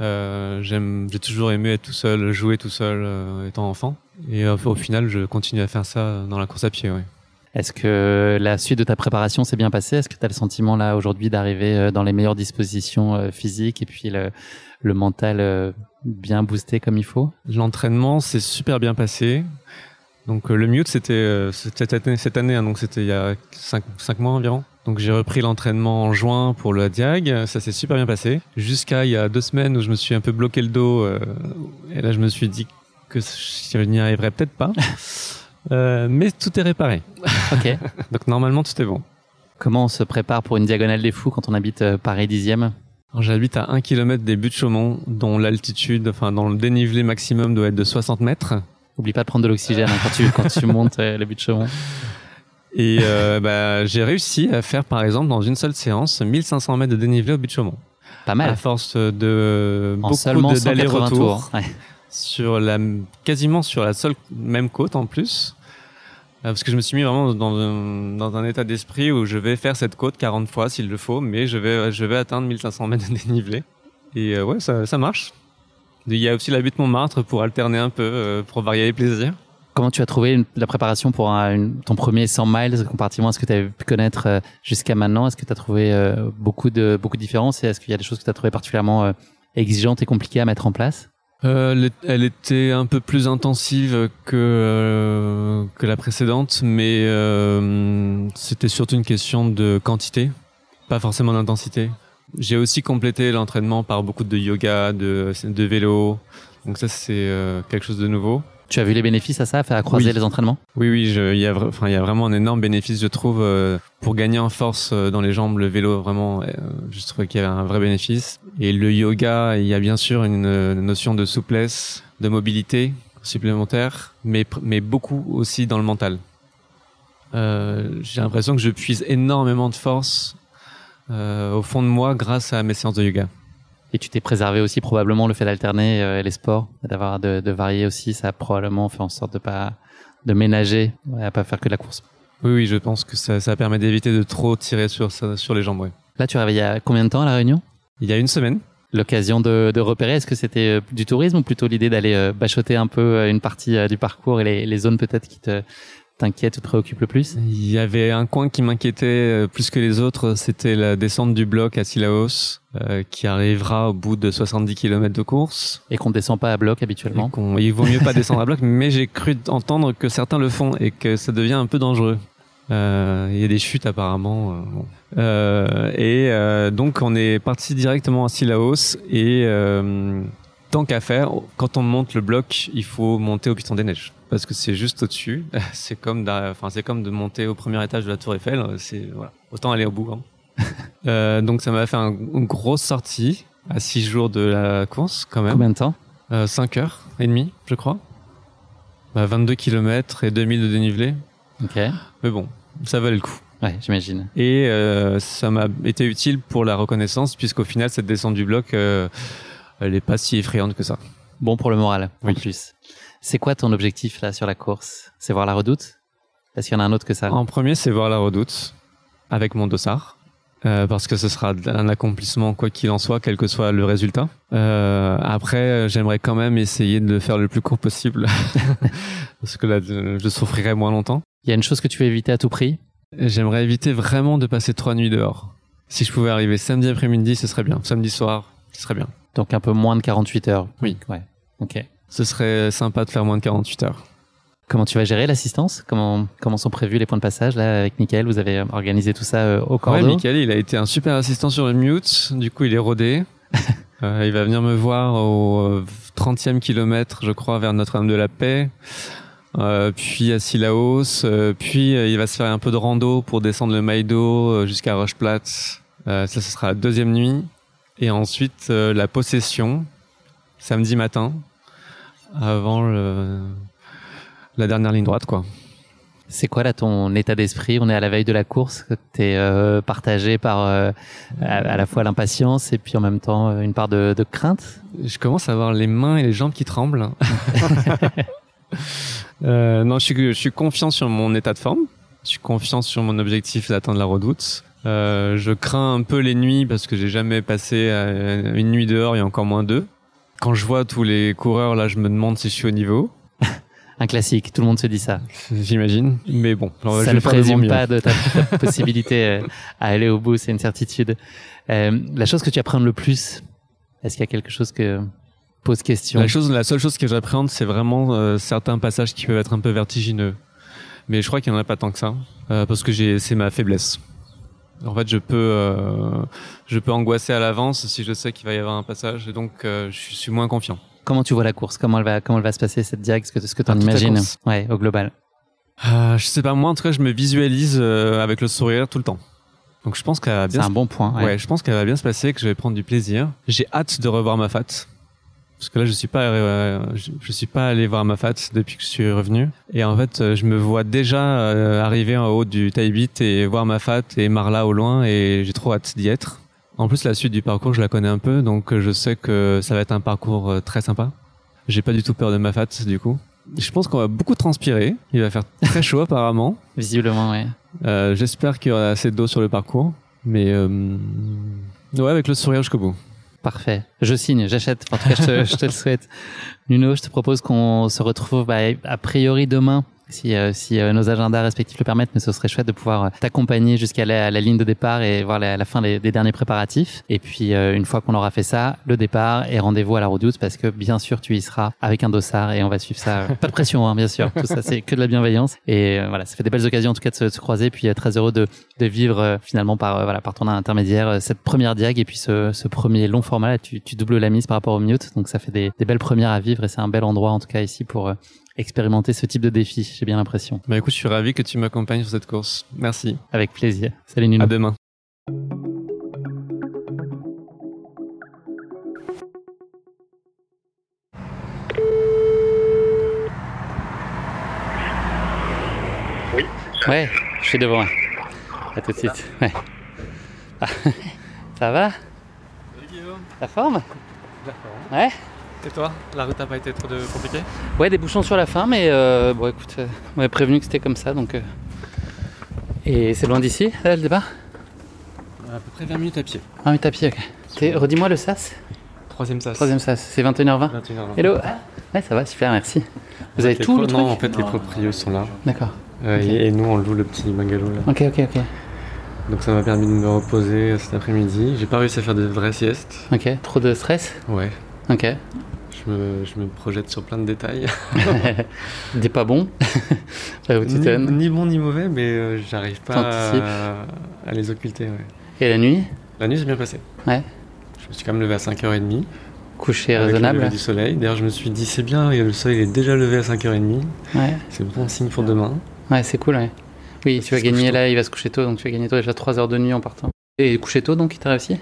Euh, j'ai toujours aimé être tout seul, jouer tout seul euh, étant enfant. Et au final, je continue à faire ça dans la course à pied. Oui. Est-ce que la suite de ta préparation s'est bien passée? Est-ce que tu as le sentiment là aujourd'hui d'arriver euh, dans les meilleures dispositions euh, physiques et puis le, le mental euh, bien boosté comme il faut? L'entraînement s'est super bien passé. Donc le mute c'était cette année, cette année hein, donc c'était il y a 5, mois environ. Donc j'ai repris l'entraînement en juin pour le Diag, ça s'est super bien passé. Jusqu'à il y a deux semaines où je me suis un peu bloqué le dos et là je me suis dit que je n'y arriverais peut-être pas. Euh, mais tout est réparé. Ok. Donc normalement tout est bon. Comment on se prépare pour une diagonale des fous quand on habite euh, Paris 10e J'habite à 1 km des buts de Chaumont, dont l'altitude, enfin dans le dénivelé maximum doit être de 60 mètres. Oublie pas de prendre de l'oxygène hein, quand tu quand tu montes euh, les buts de Chaumont. Et euh, bah, j'ai réussi à faire par exemple dans une seule séance 1500 mètres de dénivelé au but de Chaumont. Pas mal. À force de en beaucoup d'aller-retour. Ouais sur la, quasiment sur la seule même côte en plus. Euh, parce que je me suis mis vraiment dans un, dans un état d'esprit où je vais faire cette côte 40 fois s'il le faut, mais je vais, je vais atteindre 1500 mètres de dénivelé. Et euh, ouais, ça, ça marche. Il y a aussi la butte Montmartre pour alterner un peu, euh, pour varier les plaisirs. Comment tu as trouvé la préparation pour ton premier 100 miles comparativement à ce que tu avais pu connaître euh, jusqu'à maintenant? Est-ce que tu as trouvé euh, beaucoup de beaucoup de différences et est-ce qu'il y a des choses que tu as trouvé particulièrement euh, exigeantes et compliquées à mettre en place? Elle était un peu plus intensive que que la précédente, mais c'était surtout une question de quantité, pas forcément d'intensité. J'ai aussi complété l'entraînement par beaucoup de yoga, de, de vélo, donc ça c'est quelque chose de nouveau. Tu as vu les bénéfices à ça, à croiser les entraînements? Oui, oui, il y, a, vraiment un énorme bénéfice, je trouve, euh, pour gagner en force euh, dans les jambes, le vélo, vraiment, euh, je trouve qu'il y a un vrai bénéfice. Et le yoga, il y a bien sûr une, notion de souplesse, de mobilité supplémentaire, mais, mais beaucoup aussi dans le mental. J'ai l'impression que je puise énormément de force au fond de moi grâce à mes séances de yoga. Et tu t'es préservé aussi probablement le fait d'alterner euh, les sports, d'avoir de, de, varier aussi, ça a probablement fait en sorte de pas de ménager, ouais, à pas faire que de la course. Oui, oui, je pense que ça, ça permet d'éviter de trop tirer sur sur les jambes. Ouais. Là, tu arrives il y a combien de temps à la Réunion? Il y a une semaine. L'occasion de, de, repérer, est-ce que c'était euh, du tourisme ou plutôt l'idée d'aller euh, bachoter un peu une partie du parcours et les, les zones peut-être qui te t'inquiète ou te préoccupe le plus Il y avait un coin qui m'inquiétait euh, plus que les autres, c'était la descente du bloc à Sillaos, euh, qui arrivera au bout de 70 km de course. Et qu'on ne descend pas à bloc habituellement Il vaut mieux pas descendre à bloc, mais j'ai cru entendre que certains le font et que ça devient un peu dangereux. Euh, il y a des chutes apparemment. et donc on est parti directement à Sillaos et tant qu'à faire, quand on monte le bloc, il faut monter au Piton des Neiges parce que c'est juste au-dessus. C'est comme, enfin, c'est comme de monter au premier étage de la Tour Eiffel. C'est voilà, autant aller au bout. Hein. euh, donc ça m'a fait un, une grosse sortie à 6 jours de la course quand même. Combien de temps? Euh, 5 heures et demie, je crois. Bah, 22 km et 2000 de dénivelé. Ok. Mais bon, ça valait le coup. Ouais, j'imagine. Et euh, ça m'a été utile pour la reconnaissance puisqu'au final cette descente du bloc, euh, elle est pas si effrayante que ça. Bon pour le moral, en plus. C'est quoi ton objectif là sur la course? C'est voir la redoute? Est-ce qu'il y en a un autre que ça En premier, c'est voir la redoute avec mon dossard. Euh, parce que ce sera un accomplissement quoi qu'il en soit, quel que soit le résultat. Euh, après, j'aimerais quand même essayer de le faire le plus court possible, parce que là, je souffrirai moins longtemps. Il y a une chose que tu veux éviter à tout prix? J'aimerais éviter vraiment de passer trois nuits dehors. Si je pouvais arriver samedi après-midi, ce serait bien. Samedi soir, ce serait bien. Donc un peu moins de 48 heures. Oui. Ouais. Ok ce serait sympa de faire moins de 48 heures. Comment tu vas gérer l'assistance? Comment, comment sont prévus les points de passage là avec Michael? Vous avez organisé tout ça euh, au cordeau? Ouais, Michael, il a été un super assistant sur le mute. Du coup, il est rodé. euh, il va venir me voir au 30e euh, kilomètre, je crois, vers Notre-Dame de la Paix. Euh, puis à Sillaos. Euh, puis il va se faire un peu de rando pour descendre le Maïdo jusqu'à Rocheplatte. ça, ce sera la deuxième nuit. Et ensuite, la possession, samedi matin, avant la dernière ligne droite, quoi. C'est quoi là ton état d'esprit? On est à la veille de la course, tu es euh, partagé par euh, à, la fois l'impatience et puis en même temps euh, une part de, crainte? Je commence à avoir les mains et les jambes qui tremblent. non, je suis, je suis confiant sur mon état de forme. Je suis confiant sur mon objectif d'atteindre la redoute. je crains un peu les nuits parce que j'ai jamais passé une nuit dehors et encore moins deux quand je vois tous les coureurs, là, je me demande si je suis au niveau. Un classique, tout le monde se dit ça. J'imagine, mais bon. ça ne présume pas de ta, possibilité euh, à aller au bout, c'est une certitude. Euh, la chose que tu appréhendes le plus, est-ce qu'il y a quelque chose que pose question? La chose, la seule chose que j'appréhende, c'est vraiment euh, certains passages qui peuvent être un peu vertigineux. Mais je crois qu'il n'y en a pas tant que ça, parce que c'est ma faiblesse. En fait, je peux, euh, je peux angoisser à l'avance si je sais qu'il va y avoir un passage, et donc euh, je suis moins confiant. Comment tu vois la course? Comment elle va, comment elle va se passer cette direct? Ce que, ce que tu en ah, imagines? Ouais, au global. Euh, je sais pas, moi en tout cas, je me visualise euh, avec le sourire tout le temps. Donc je pense qu'elle va bien. C'est un bon point. Ouais. ouais je pense qu'elle va bien se passer, que je vais prendre du plaisir. J'ai hâte de revoir ma fat parce que là je suis pas euh, je, suis pas allé voir ma fat depuis que je suis revenu et en fait euh, je me vois déjà euh, arriver en haut du Taibit et voir ma fat et Marla au loin et j'ai trop hâte d'y être. En plus la suite du parcours je la connais un peu donc je sais que ça va être un parcours très sympa. J'ai pas du tout peur de ma fat du coup. Je pense qu'on va beaucoup transpirer. Il va faire très chaud apparemment. Visiblement, ouais. Euh, J'espère qu'il y aura assez d'eau sur le parcours. Mais euh, ouais, avec le sourire jusqu'au bout. Parfait. Je signe, j'achète. En tout cas, je te, je te le souhaite. Nuno, je te propose qu'on se retrouve bah, a priori demain si, euh, si euh, nos agendas respectifs le permettent, mais ce serait chouette de pouvoir euh, t'accompagner jusqu'à la, ligne de départ et voir la, la fin des, derniers préparatifs. Et puis, une fois qu'on aura fait ça, le départ et rendez-vous à la redoute parce que bien sûr, tu y seras avec un dossard et on va suivre ça. Pas de pression, hein, bien sûr. Tout ça, c'est que de la bienveillance. Et voilà, ça fait des belles occasions en tout cas de se, se croiser. Puis très heureux de, de vivre finalement par voilà par ton intermédiaire cette première diag et puis ce, ce premier long format. Là, tu, tu doubles la mise par rapport au mute, donc ça fait des, des belles premières à vivre et c'est un bel endroit en tout cas ici pour expérimenter ce type de défi, j'ai bien l'impression. Bah écoute, je suis ravi que tu m'accompagnes sur cette course. Merci. Avec plaisir. Salut Nuno. À demain. Oui. Ouais, je suis devant. À tout de suite. Ouais. Ça va? Salut Guillaume. La forme? La forme. Ouais? Et toi, la route n'a pas été trop de compliquée Ouais, des bouchons sur la fin, mais euh, bon, écoute, euh, on m'avait prévenu que c'était comme ça, donc. Euh... Et c'est loin d'ici, là, le départ? À peu près 20 minutes à pied. 20 minutes à pied, ok. Redis-moi le SAS Troisième SAS. Troisième SAS, c'est 21h20 21h20. Hello Ouais, ça va, super, merci. Vous avez tout pro- le truc Non, en fait, les proprios sont là. D'accord. Euh, Ok. et, et nous, on loue le petit bungalow là. Ok, ok, ok. Donc ça m'a permis de me reposer cet après-midi. J'ai pas réussi à faire de vraies siestes. Ok, trop de stress? Ouais. Ok. Je me, je me projette sur plein de détails. Des pas bons ni, ni bon ni mauvais, mais euh, j'arrive pas à, à les occulter. Ouais. Et la nuit? La nuit s'est bien passée. Ouais. Je me suis quand même levé à 5h30. Coucher avec le raisonnable du soleil. D'ailleurs, je me suis dit, c'est bien, le soleil est déjà levé à 5h30. Ouais. C'est bon signe pour demain. Ouais, c'est cool, ouais. Oui, tu vas gagner tôt. là, il va se coucher tôt, donc tu vas gagner toi déjà 3 heures de nuit en partant. Et coucher tôt, donc, il t'a réussi?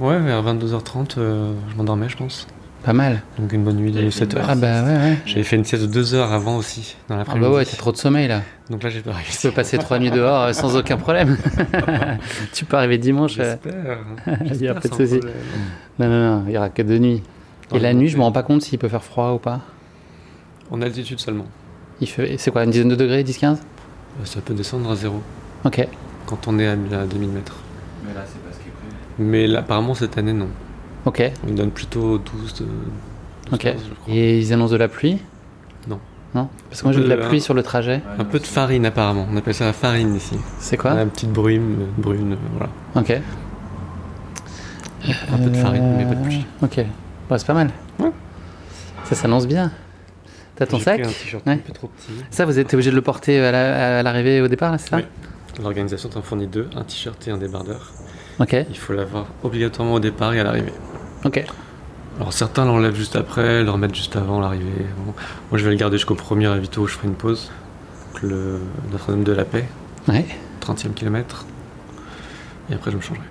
Ouais, vers 22h30, euh, je m'endormais, je pense. Pas mal. Donc une bonne nuit de 7 heures. Ah bah ouais, ouais. J'avais fait une sieste de 2 heures avant aussi, dans Ah bah ouais, t'as trop de sommeil là. Donc là, j'ai pas Tu réussi. peux passer 3 nuits dehors euh, sans aucun problème. tu peux arriver dimanche. euh, J'espère. Il J'espère, pas de souci. Non, non, non, il y aura que deux nuits. Et la nuit, je me rends pas compte s'il peut faire froid ou pas. En altitude seulement. Il fait, c'est quoi, une dizaine de degrés, 10-15 Euh, Ça peut descendre à zéro Ok. quand on est à, à 2000 mètres. Mais là, c'est pas ce qui est prévu. Mais là, apparemment, cette année, non. Ok. On donne plutôt 12, de, 12 Ok. 15, je crois. Et ils annoncent de la pluie? Non. Non? Parce que moi j'ai de la Euh, pluie sur le trajet. Un peu de farine, apparemment. On appelle ça la farine ici. C'est quoi? Une petite brume, euh, brune, euh, voilà. Ok. Un peu de farine, mais pas de pluie. Ok. Ouais, c'est pas mal. Ouais. Ça s'annonce bien. T'as ton sac pris un t-shirt Ouais. un peu trop petit. Ça, vous êtes obligé de le porter à la- à l'arrivée au départ, là, c'est ça? Oui. L'organisation t'en fournit deux, un t-shirt et un débardeur. Il faut l'avoir obligatoirement au départ et à l'arrivée. Ok. Alors certains l'enlèvent juste après, le remettent juste avant l'arrivée. Bon. Moi je vais le garder jusqu'au premier ravito où je ferai une pause. Donc, le Notre-Dame de la Paix, Ouais. 30e kilomètre. Et après je me changerai.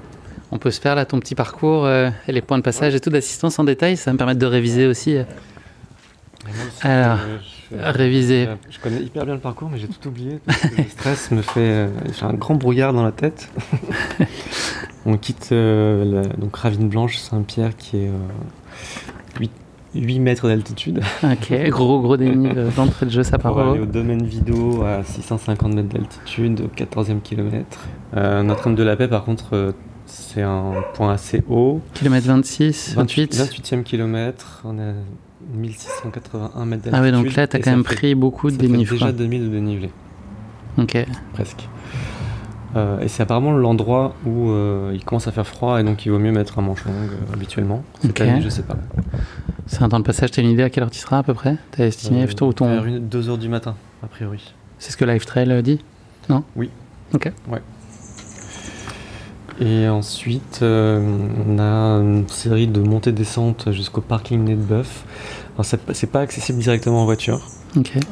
On peut se faire là ton petit parcours euh, et les points de passage et tout d'assistance en détail. Ça va me permettre de réviser aussi. euh, Alors, Euh, je, réviser. je connais hyper bien le parcours mais j'ai tout oublié. parce que le stress me fait... euh, J'ai un grand brouillard dans la tête. On quitte euh, la- donc Ravine Blanche, Saint-Pierre qui est euh, 8, mètres d'altitude. Ok. Gros, gros déni de- d'entrée de jeu, ça part aller haut. au domaine Vido à 650 mètres d'altitude, au 14e kilomètre. Euh, Notre-Dame de la Paix, par contre, euh, c'est un point assez haut. Kilomètre 26, 28. 28e kilomètre, on est 1681 mètres d'altitude. Ah ouais, donc là, t'as et quand même fait- pris beaucoup de dénivelé. déjà 2000 de dénivelé, Ok. presque. Euh, et c'est apparemment l'endroit où euh, il commence à faire froid et donc il vaut mieux mettre un manche longue euh, habituellement. Cette Ok. année, je sais pas. C'est un temps de passage, t'as une idée à quelle heure tu seras à peu près? T'as estimé plutôt ou ton... Vers 2 heures du matin, a priori. C'est ce que Live Trail dit? Et ensuite, euh, on a une série de montées-descentes jusqu'au parking Nez de Bœuf. Alors, c'est pas- accessible directement en voiture.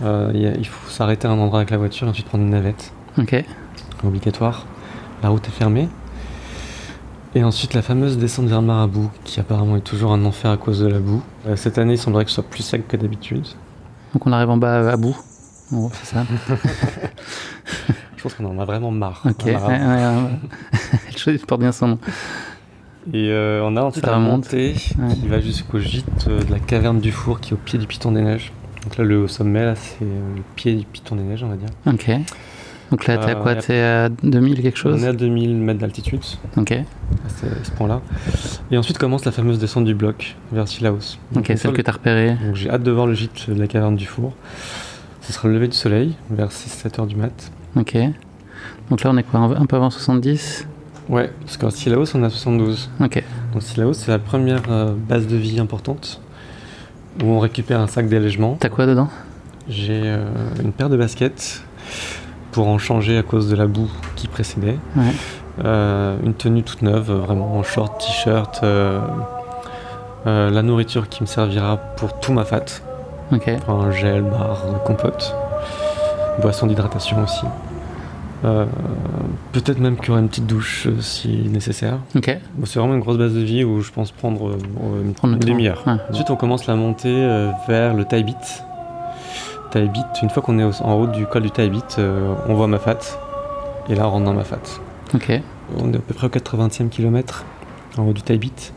Euh, il y a- il faut s'arrêter à un endroit avec la voiture et ensuite prendre une navette. Ok. Obligatoire. La route est fermée. Et ensuite, la fameuse descente vers le Marabout, qui apparemment est toujours un enfer à cause de la boue. Euh, cette année, il semblerait que ce soit plus sec que d'habitude. Donc on arrive en bas à bout. C'est ça. Je pense qu'on en a vraiment marre. Ok. Ouais, ouais, porte bien son nom. Et euh, on a ensuite la montée Ouais. qui va jusqu'au gîte euh, de la caverne du four qui est au pied du Piton des Neiges. Donc là, le sommet, là, c'est euh, le pied du Piton des Neiges, on va dire. Ok. Donc là, t'es à quoi? T'es à 2000 quelque chose? On est à 2000 mètres d'altitude. Ok. à ce, point-là. Et ensuite commence la fameuse descente du bloc vers Sillaos. Ok, celle que tu as repérée. Donc j'ai hâte de voir le gîte de la caverne du four. Ce sera le lever du soleil vers 6-7 heures du mat. Ok. Donc là, on est quoi Un peu avant 70 Ouais, parce qu'à Sillaos on a 72. Ok. Donc Sillaos c'est la première euh, base de vie importante où on récupère un sac d'allègement. T'as quoi dedans? J'ai euh, une paire de baskets pour en changer à cause de la boue qui précédait. Ouais. Euh, une tenue toute neuve, vraiment en short, t-shirt. la nourriture qui me servira pour tout ma fat. Ok. un gel, barre, compote, boisson d'hydratation aussi. Euh, Peut-être même qu'il y aura une petite douche euh, si nécessaire. Ok. Bon, c'est vraiment une grosse base de vie où je pense prendre euh, une, Prendre le une demi-heure. Ouais. Ensuite, on commence la montée euh, vers le Taibit. Taibit, une fois qu'on est au- en haut du col du Taibit, euh, on voit Mafat. Et là, on rentre dans Mafat. Ok. On est à peu près au 80e kilomètre en haut du Taibit.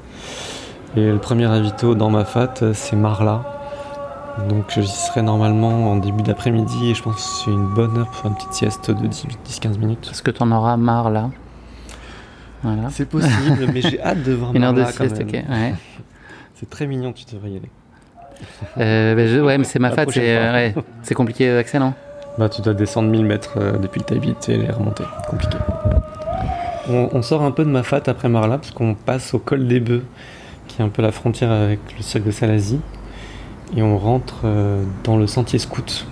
Et le premier avito dans Mafat, euh, c'est Marla. Donc j'y serai normalement en début d'après-midi et je pense que c'est une bonne heure pour faire une petite sieste de 10-15 minutes. Est-ce que t'en auras marre là? Voilà. C'est possible, mais j'ai hâte de voir Une heure de sieste, ok. Ouais. C'est très mignon, tu devrais y aller. Euh, bah, je- ouais, mais c'est ma fat, c'est euh, ouais, compliqué d'accès, non Bah, tu dois descendre 1000 mètres euh, depuis le Taibit et les remonter. Compliqué. On, on sort un peu de Mafat après Marla parce qu'on passe au col des Bœufs, qui est un peu la frontière avec le cirque de Salazie. Et on rentre euh, dans le sentier scout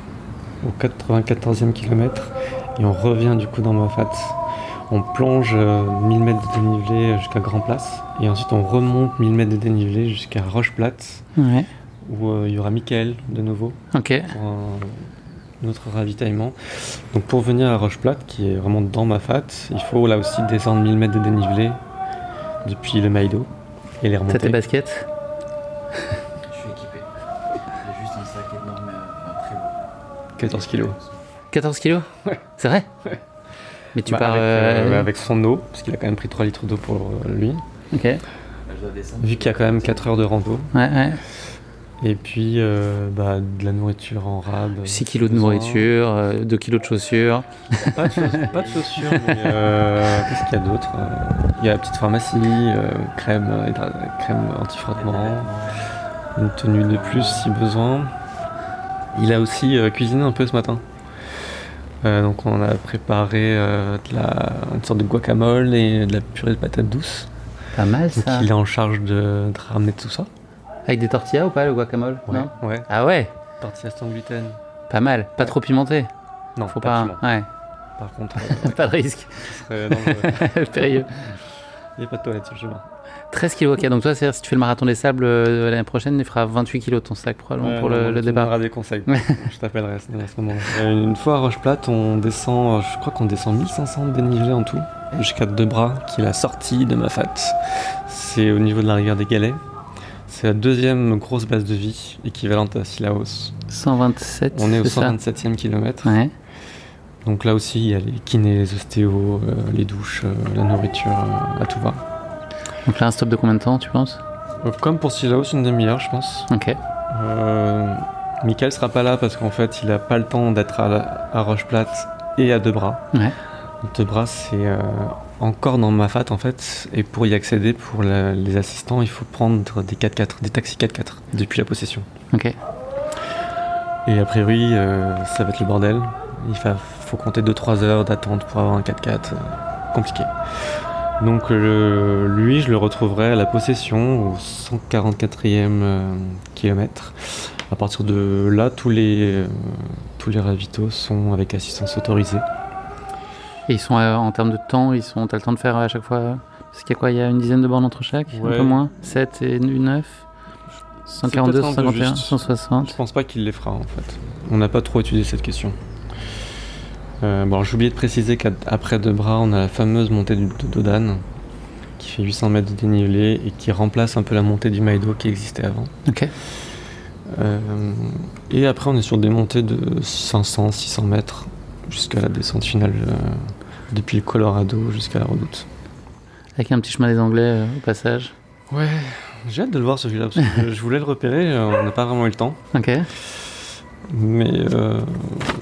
au 94e kilomètre. Et on revient du coup dans Mafat. On plonge euh, 1000 mètres de dénivelé jusqu'à Grand Place. Et ensuite on remonte 1000 mètres de dénivelé jusqu'à Roche Plate, Ouais. où euh, il y aura Michael de nouveau pour un, un autre ravitaillement. Donc pour venir à Roche Plate, qui est vraiment dans ma fat, il faut là aussi descendre 1000 mètres de dénivelé depuis le Maïdo et les T'as tes remonter. baskets? 14 kilos. 14 kilos? C'est vrai? Mais tu Bah, pars. avec, euh, euh, avec son eau, parce qu'il a quand même pris 3 litres d'eau pour lui, Ok. Vu qu'il y a quand même 4 heures de rando. Ouais, ouais. Et puis euh, bah, de la nourriture en rab. 6 kilos de nourriture, euh, 2 kilos de chaussures. Pas de, chauss- pas de chaussures, mais euh, qu'est-ce qu'il y a d'autre Il y a la petite pharmacie, crème, crème anti-frottement. une tenue de plus si besoin. Il a aussi euh, cuisiné un peu ce matin. Euh, donc on a préparé euh, de la, une sorte de guacamole et de la purée de patates douces. Pas mal Donc ça. il est en charge de, de ramener tout ça. Avec des tortillas ou pas le guacamole Non ouais. Ah ouais Tortillas sans gluten. Pas mal. Pas trop pimenté. Non, Faut pas. Ouais. Par contre, euh, pas de risque. ce serait dangereux. Périlleux. Il n'y a pas de toilette sur le chemin. 13 kilos, ok. Donc toi, c'est-à-dire, si tu fais le marathon des sables euh, l'année prochaine, il fera 28 kilos ton sac probablement pour le, non, le tu départ. des conseils. Je t'appellerai à ce moment. Euh, Une fois à Roche-Plate, on descend, euh, je crois qu'on descend 1500 de dénivelé en tout, jusqu'à deux bras, qui est la sortie de Mafat. C'est au niveau de la rivière des Galets. C'est la deuxième grosse base de vie, équivalente à Sillaos. 127. On est au c'est ça 127e kilomètre. Ouais. Donc là aussi, il y a les kinés, les ostéos, euh, les douches, la nourriture, à tout va. Donc là, un stop de combien de temps, tu penses Euh, Comme pour Sillaos, une demi-heure, je pense. Ok. Euh, Michael sera pas là parce qu'en fait, il a pas le temps d'être à, la- à Roche-Plate et à Debras. Ouais. Debras, c'est euh, encore dans ma fat en fait. Et pour y accéder, pour la- les assistants, il faut prendre des 4x4, des taxis 4x4 depuis la possession. Ok. Et a priori, euh, ça va être le bordel. Il fa- faut compter 2-3 heures d'attente pour avoir un 4x4. euh, compliqué. Donc le- lui, je le retrouverai à la possession au 144e euh, kilomètre. À partir de là, tous les, euh, tous les ravitaux sont avec assistance autorisée. Et ils sont euh, en termes de temps, ils sont. T'as le temps de faire à chaque fois. Parce qu'il y a quoi Il y a une dizaine de bornes entre chaque Un peu moins 7 et 9 142, peut-être un peu 151, juste. 160. Je pense pas qu'il les fera en fait. On n'a pas trop étudié cette question. Euh, bon, j'ai oublié de préciser qu'après Debras, on a la fameuse montée du- de Dodane qui fait 800 mètres de dénivelé et qui remplace un peu la montée du Maïdo qui existait avant. Ok. Euh, et après, on est sur des montées de 500, 600 mètres jusqu'à la descente finale euh, depuis le Colorado jusqu'à la redoute. Avec un petit chemin des Anglais au passage. Ouais, j'ai hâte de le voir celui-là parce que je voulais le repérer, on n'a pas vraiment eu le temps. Ok. Mais euh,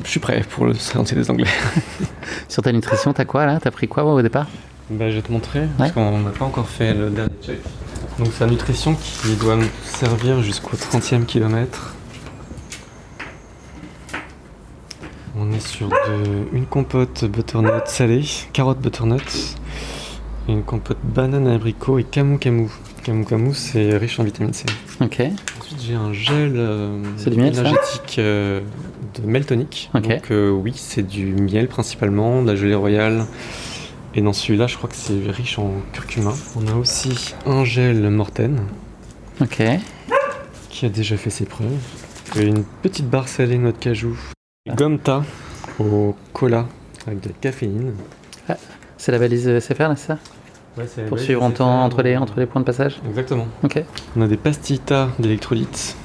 je suis prêt pour le sentier des Anglais. Sur ta nutrition, t'as quoi là? T'as pris quoi au départ? Bah, je vais te montrer, parce qu'on n'a pas encore fait le dernier check. Donc c'est la nutrition qui doit nous servir jusqu'au 30e kilomètre. On est sur de, une compote butternut salée, carotte butternut, une compote banane abricot et camou camou. Camou camou, c'est riche en vitamine C. Ok. J'ai un gel euh, du miel, énergétique euh, de Meltonic. Ok. Donc euh, oui, c'est du miel principalement, de la gelée royale. Et dans celui-là, je crois que c'est riche en curcuma. On a aussi un gel Morten Ok. qui a déjà fait ses preuves. Et une petite barre salée noix de cajou. Gomta au cola avec de la caféine. C'est la valise SFR, là, c'est ça? Pour suivre en temps entre les, entre les points de passage Exactement. Ok. On a des pastillas d'électrolytes.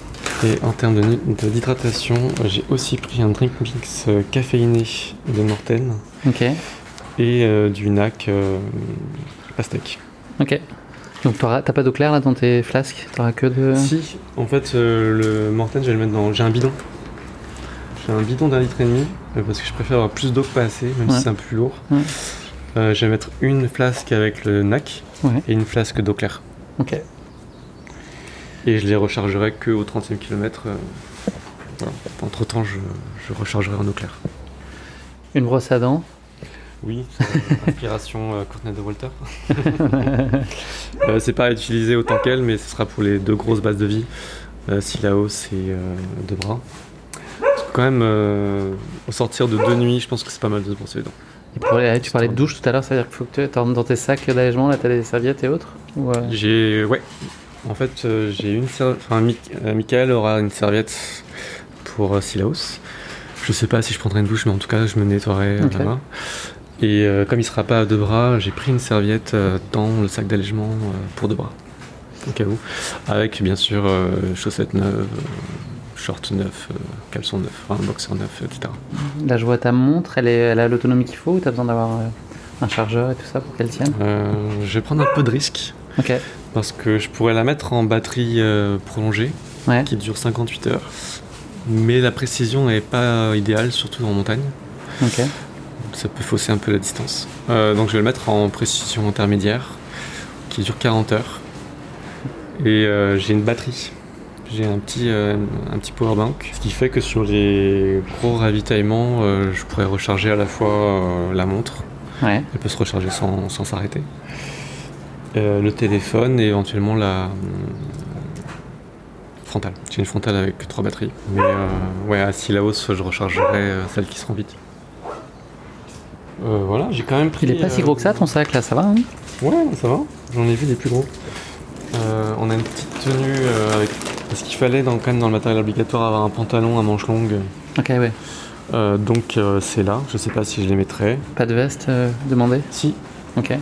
Et en termes de d'hydratation, j'ai aussi pris un drink mix euh, caféiné de Morten Ok. et euh, du NAC euh, pastèque. Ok. Donc t'as pas d'eau claire là dans tes flasques? T'auras que de. Si, en fait, euh, le Morten, je vais le mettre dans. J'ai un bidon. J'ai un bidon d'un litre et demi parce que je préfère avoir plus d'eau que pas assez, même Ouais. si c'est un peu plus lourd. Ouais. Euh, je vais mettre une flasque avec le NAC Ouais. et une flasque d'eau claire. Ok. Et je les rechargerai que au 30e kilomètre. euh, voilà. Entre temps, je, je rechargerai en eau claire. Une brosse à dents. Oui, inspiration euh, Courtenay de Walter. Euh, c'est pas à utiliser autant qu'elle, mais ce sera pour les deux grosses bases de vie, euh, Silaos et euh, de bras. Parce que quand même, au sortir de deux nuits, je pense que c'est pas mal de se brosser les dents. Tu parlais de douche tout à l'heure, ça veut dire qu'il faut que tu dans tes sacs d'allègement, là t'as des serviettes et autres Ou, euh, J'ai, ouais, en fait, euh, j'ai une serviette. Enfin, Mick- euh, Michael aura une serviette pour euh, Silaos. Je sais pas si je prendrai une douche, mais en tout cas, je me nettoierai euh, Ok. là-bas. Et comme il sera pas à deux bras, j'ai pris une serviette dans le sac d'allègement pour deux bras, au cas où. Avec bien sûr chaussettes neuves, shorts neufs, euh, caleçons neufs, enfin, boxer neuf, etc. Là je vois ta montre, elle, est, elle a l'autonomie qu'il faut ou t'as besoin d'avoir euh, un chargeur et tout ça pour qu'elle tienne? Euh, je vais prendre un peu de risque Ok. parce que je pourrais la mettre en batterie prolongée. Ouais. qui dure 58 heures. Mais la précision n'est pas idéale, surtout en montagne. Ça peut fausser un peu la distance. Euh, donc je vais le mettre en précision intermédiaire, qui dure 40 heures. Et euh, j'ai une batterie. J'ai un petit, euh, un petit power bank. Ce qui fait que sur les gros ravitaillements, euh, je pourrais recharger à la fois euh, la montre. Ouais. Elle peut se recharger sans sans s'arrêter. Euh, le téléphone et éventuellement la frontale. J'ai une frontale avec trois batteries. Mais ouais, à Silaos, je rechargerai celles qui seront vite. Voilà, j'ai quand même pris. Il est pas si gros que ça ton sac là, ça va hein? Ouais, ça va. J'en ai vu des plus gros. Euh, on a une petite tenue euh, avec. Parce qu'il fallait dans, quand même dans le matériel obligatoire avoir un pantalon à manches longues. Ok, ouais. Euh, donc c'est là. Je sais pas si je les mettrai. Pas de veste euh, demandé Si, Ok.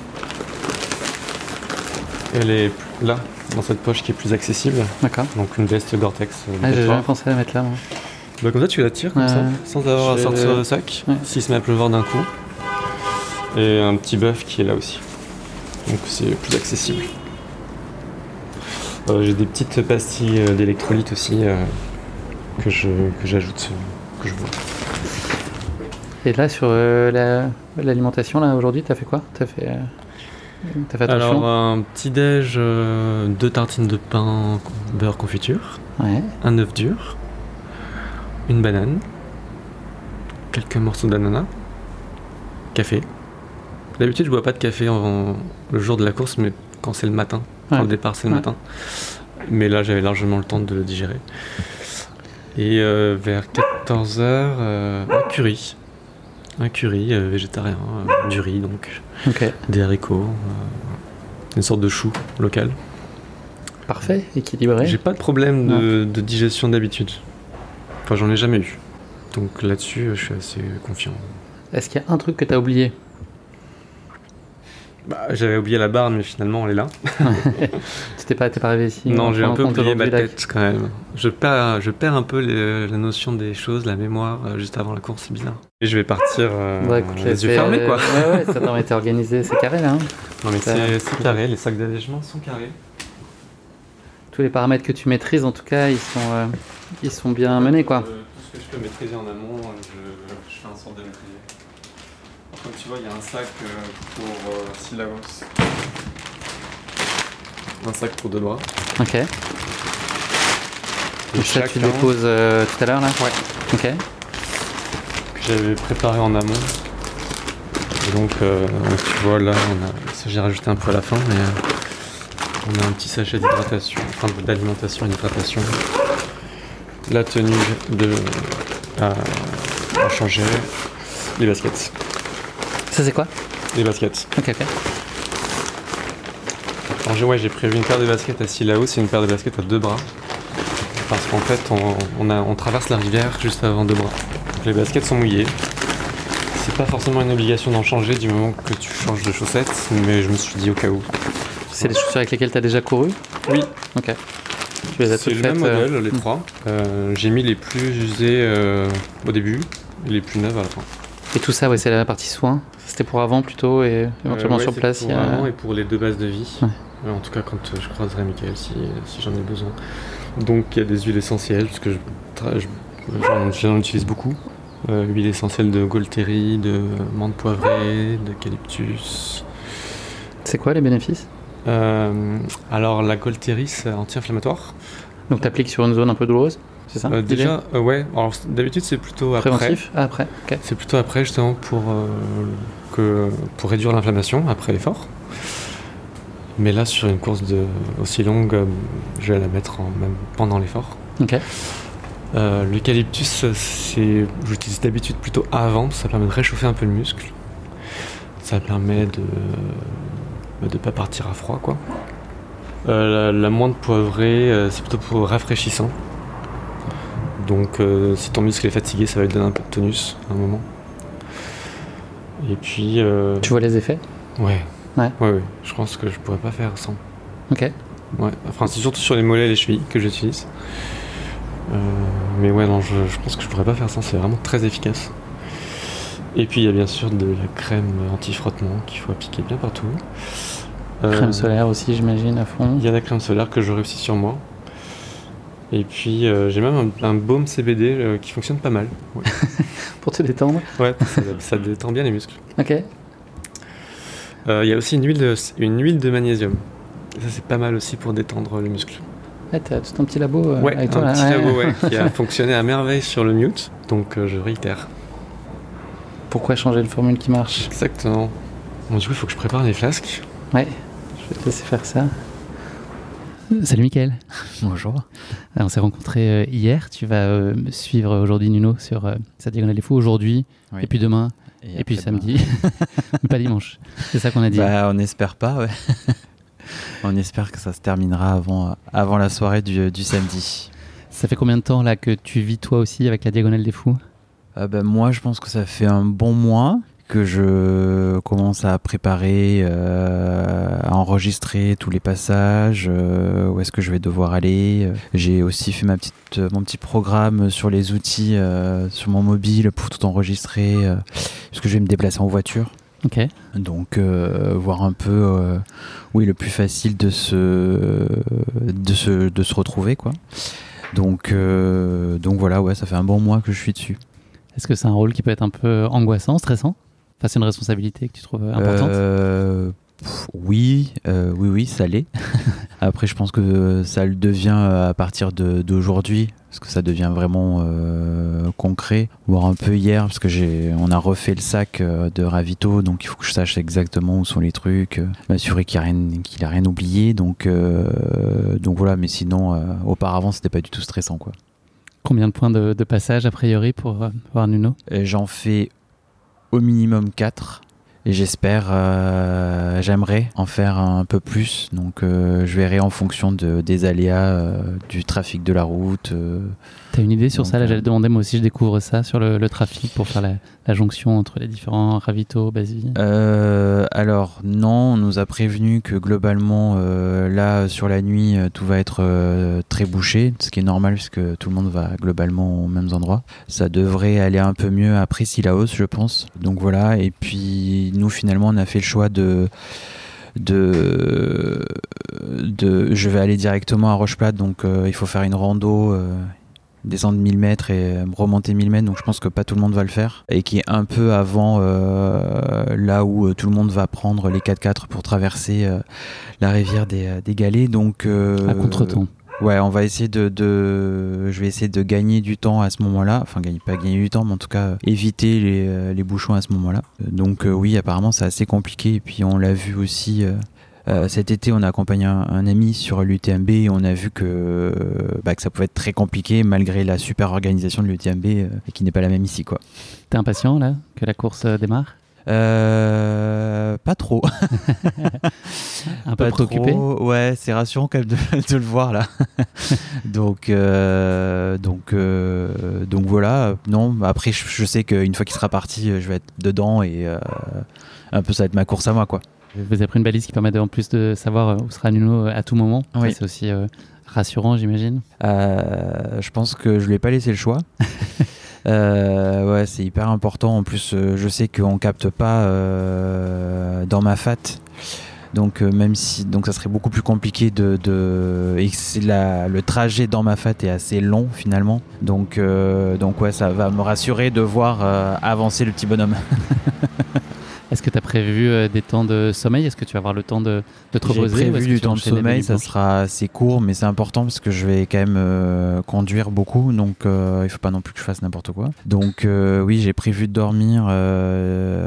elle est là, dans cette poche qui est plus accessible. D'accord. Donc une veste Gore-Tex. Ah, j'ai jamais pensé à la mettre là. moi. Bah, comme ça, tu la tires comme ça, sans avoir à sortir le sac, Ouais. s'il se met à pleuvoir d'un coup. Et un petit bœuf qui est là aussi. Donc c'est plus accessible. Euh, J'ai des petites pastilles euh, d'électrolytes aussi euh, que je que j'ajoute, euh, que je bois. Et là sur euh, la- l'alimentation là aujourd'hui, t'as fait quoi? T'as fait, euh, t'as fait attention? Alors un petit déj, euh, deux tartines de pain beurre confiture, Ouais. un œuf dur, une banane, quelques morceaux d'ananas, café. D'habitude, je bois pas de café en- le jour de la course, mais quand c'est le matin, Ouais. le départ c'est le Ouais. matin. Mais là, j'avais largement le temps de le digérer. Et euh, vers 14h, un curry. Un curry euh, végétarien, euh, du riz donc, Ok. des haricots, euh, une sorte de chou local. Parfait, équilibré. J'ai pas de problème de, de digestion d'habitude. Enfin, j'en ai jamais eu. Donc là-dessus, euh, je suis assez confiant. Est-ce qu'il y a un truc que t'as oublié? Bah, j'avais oublié la barre, mais finalement, elle est là. Tu t'es pas, pas arrivé ici non, en j'ai un peu oublié ma tête quand même. Je perds, je perds un peu les- la notion des choses, la mémoire, euh, juste avant la course, c'est bizarre. Et je vais partir euh, Bah, écoute, les yeux fermés, quoi. Ouais, ouais, ça t'a été organisé, c'est carré là. hein. Non, mais c'est carré, les sacs d'allègement sont carrés. Tous les paramètres que tu maîtrises, en tout cas, ils sont, euh, ils sont bien menés quoi. Euh, tout ce que je peux maîtriser en amont, euh, je, je fais en sorte de maîtriser. Tu vois, il y a un sac euh, pour euh, Syllabus. Un sac pour deux bras. Ok. Et Donc ça, tu déposes euh, tout à l'heure là Ouais. Ok. que j'avais préparé en amont. Et donc, euh, tu vois là, on a, ça j'ai rajouté un peu à la fin, mais euh, on a un petit sachet d'hydratation, enfin d'alimentation et d'hydratation. La tenue de à, à changer, les baskets, Ça c'est quoi les baskets. Ok, ok. Alors j'ai ouais, j'ai prévu une paire de baskets à six là-haut, c'est une paire de baskets à deux bras, parce qu'en fait on, on a, on traverse la rivière juste avant deux bras. Donc les baskets sont mouillées. C'est pas forcément une obligation d'en changer du moment que tu changes de chaussettes, mais je me suis dit au cas où. C'est les chaussures avec lesquelles tu as déjà couru Oui. Ok. Tu les as C'est toutes le même euh, modèle, les trois. Euh, j'ai mis les plus usés euh, au début, et les plus neuves à la fin. Et tout ça, ouais, c'est la partie soins. C'était pour avant plutôt et éventuellement Euh, ouais, sur place. Pour il y a- avant et pour les deux bases de vie. Ouais. Euh, En tout cas, quand euh, je croiserai Michael si, si j'en ai besoin. Donc, il y a des huiles essentielles, parce que je, tra- je- j'en, utilise beaucoup. Euh, huile essentielle de Golteri, de menthe poivrée, d'eucalyptus. C'est quoi les bénéfices? Euh, alors, la Golteri, c'est anti-inflammatoire. Donc tu appliques sur une zone un peu douloureuse? C'est ça Euh, déjà, euh, ouais. Alors, d'habitude, c'est plutôt après. Préventif Ah, après. C'est plutôt après justement pour, euh, que, pour réduire l'inflammation après l'effort. Mais là, sur une course de, aussi longue, je vais la mettre en, même pendant l'effort. Ok. L'eucalyptus, c'est, j'utilise d'habitude plutôt avant, ça permet de réchauffer un peu le muscle. Ça permet de ne de pas partir à froid, quoi. Euh, la, la menthe poivrée, euh, c'est plutôt pour rafraîchissant. Donc, euh, si ton muscle est fatigué, ça va lui donner un peu de tonus à un moment. Et puis, euh, Tu vois les effets? Ouais. Ouais. ouais, ouais. Je pense que je pourrais pas faire sans. Ok. Ouais, enfin c'est surtout sur les mollets et les chevilles que j'utilise. Euh, mais ouais, non, je, je pense que je pourrais pas faire sans, c'est vraiment très efficace. Et puis il y a bien sûr de la crème anti-frottement qu'il faut appliquer bien partout. Euh, Crème solaire aussi, j'imagine, à fond. Il y a la crème solaire que je réussis sur moi. Et puis euh, j'ai même un, un baume CBD euh, qui fonctionne pas mal. Ouais, Pour te détendre Ouais, ça, ça détend bien les muscles. Ok. Euh, Il y a aussi une huile de, une huile de magnésium. Ça c'est pas mal aussi pour détendre les muscles. Ouais, t'as tout un petit labo Ouais, avec un là. petit Ouais. labo ouais, qui a fonctionné à merveille sur le mute, donc je réitère. Pourquoi changer une formule qui marche? Exactement. Bon, du coup, il faut que je prépare les flasques. Ouais, je vais te laisser faire ça. Salut Mickaël. Bonjour. Alors, on s'est rencontrés euh, hier. Tu vas euh, suivre aujourd'hui Nuno sur euh, sa diagonale des fous aujourd'hui, Oui. et puis demain, et, puis samedi. Mais pas dimanche. C'est ça qu'on a dit. Bah, on espère pas, ouais. on espère que ça se terminera avant, avant la soirée du, du samedi. Ça fait combien de temps là que tu vis toi aussi avec la diagonale des fous? Ah bah, moi, je pense que ça fait un bon mois que je commence à préparer, euh, à enregistrer tous les passages, euh, où est-ce que je vais devoir aller. J'ai aussi fait ma petite, euh, mon petit programme sur les outils euh, sur mon mobile pour tout enregistrer, parce que je vais me déplacer en voiture. Ok. Donc euh, voir un peu euh, oui le plus facile de se de se de se retrouver quoi. Donc euh, donc voilà ouais ça fait un bon mois que je suis dessus. Est-ce que c'est un rôle qui peut être un peu angoissant, stressant? Enfin, c'est une responsabilité que tu trouves euh, importante Euh, pff, oui euh, oui oui ça l'est. Après je pense que ça le devient à partir de- d'aujourd'hui parce que ça devient vraiment euh, concret. Voire un peu hier parce que j'ai on a refait le sac euh, de ravito donc il faut que je sache exactement où sont les trucs, euh, m'assurer qu'il n'y a rien qu'il a rien oublié donc donc voilà mais sinon auparavant c'était pas du tout stressant quoi. Combien de points de, de passage a priori pour voir Nuno? J'en fais au minimum 4 et j'espère, euh, j'aimerais en faire un peu plus. Donc euh, je verrai en fonction de, des aléas euh, du trafic de la route. Euh. T'as une idée sur Donc, ça Là, euh, j'allais te demander, moi aussi, je découvre ça sur le, le trafic pour faire la, la jonction entre les différents ravitaux, base vie. Euh, alors non, on nous a prévenu que globalement euh, là sur la nuit euh, tout va être euh, très bouché, ce qui est normal puisque tout le monde va globalement aux mêmes endroits. Ça devrait aller un peu mieux après Silaos je pense. Donc voilà, et puis nous finalement on a fait le choix de de, de je vais aller directement à Rocheplate donc euh, il faut faire une rando euh, descendre 1000 mètres et remonter 1000 mètres, donc je pense que pas tout le monde va le faire, et qui est un peu avant là où tout le monde va prendre les 4x4 pour traverser la rivière des, des Galets. Donc, à contre-temps. Ouais, on va essayer de, de, je vais essayer de gagner du temps à ce moment-là. Enfin, gagner, pas gagner du temps, mais en tout cas éviter les, euh, les bouchons à ce moment-là. Donc euh, oui, apparemment c'est assez compliqué. Et puis on l'a vu aussi. Euh, cet été, on a accompagné un, ami sur l'UTMB et on a vu que, bah, que ça pouvait être très compliqué malgré la super organisation de l'UTMB et qui n'est pas la même ici. T'es impatient là que la course démarre? Euh, pas trop. un peu préoccupé? Ouais, c'est rassurant quand même de, de, le voir là. donc, euh, donc, euh, donc voilà. Non, après, je, sais qu'une fois qu'il sera parti, je vais être dedans et euh, un peu ça va être ma course à moi, quoi. Vous avez pris une balise qui permet de, en plus de savoir où sera Nuno à tout moment. Oui. C'est aussi rassurant, j'imagine. je pense que je lui ai pas laissé le choix. Euh, ouais, c'est hyper important. En plus, euh, je sais qu'on capte pas euh, dans ma fat. Donc même si donc ça serait beaucoup plus compliqué de, de et la, le trajet dans ma fat est assez long finalement. Donc donc ouais, ça va me rassurer de voir avancer le petit bonhomme. Est-ce que tu as prévu euh, des temps de sommeil? Est-ce que tu vas avoir le temps de, de te reposer J'ai prévu du temps de sommeil, ça sera assez court, mais c'est important parce que je vais quand même euh, conduire beaucoup, donc euh, il faut pas non plus que je fasse n'importe quoi. Donc oui, j'ai prévu de dormir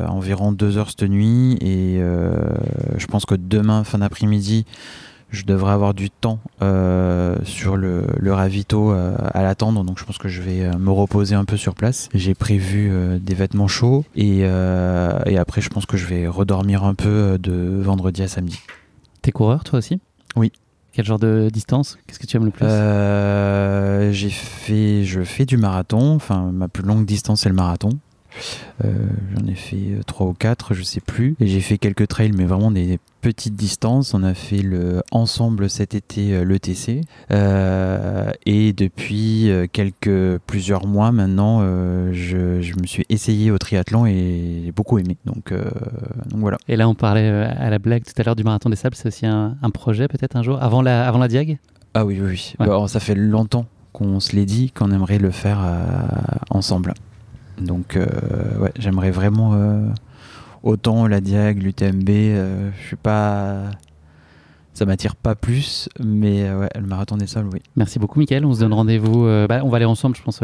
environ deux heures cette nuit, et je pense que demain, fin d'après-midi, je devrais avoir du temps euh, sur le, ravito euh, à l'attendre, donc je pense que je vais euh, me reposer un peu sur place. J'ai prévu des vêtements chauds et, et, après je pense que je vais redormir un peu de vendredi à samedi. T'es coureur toi aussi? Oui. Quel genre de distance? Qu'est-ce que tu aimes le plus? J'ai fait, je fais du marathon. Enfin, ma plus longue distance c'est le marathon. Euh, j'en ai fait 3 euh, ou 4, je sais plus. Et j'ai fait quelques trails, mais vraiment des petites distances. On a fait le, ensemble cet été euh, l'ETC. Et depuis quelques, plusieurs mois maintenant, je, je, me suis essayé au triathlon et j'ai beaucoup aimé. Donc, donc, voilà. Et là, on parlait à la blague tout à l'heure du marathon des sables. C'est aussi un, un projet peut-être un jour avant la, avant la Diag? Ah oui, oui, oui. Bah, ça fait longtemps qu'on se l'est dit qu'on aimerait le faire ensemble. Donc, euh, ouais, j'aimerais vraiment euh, autant la Diag, l'UTMB. Euh, je suis pas ça m'attire pas plus, mais ouais, le marathon des sols, oui. Merci beaucoup, Mickaël. On se donne rendez-vous. bah, on va aller ensemble, je pense,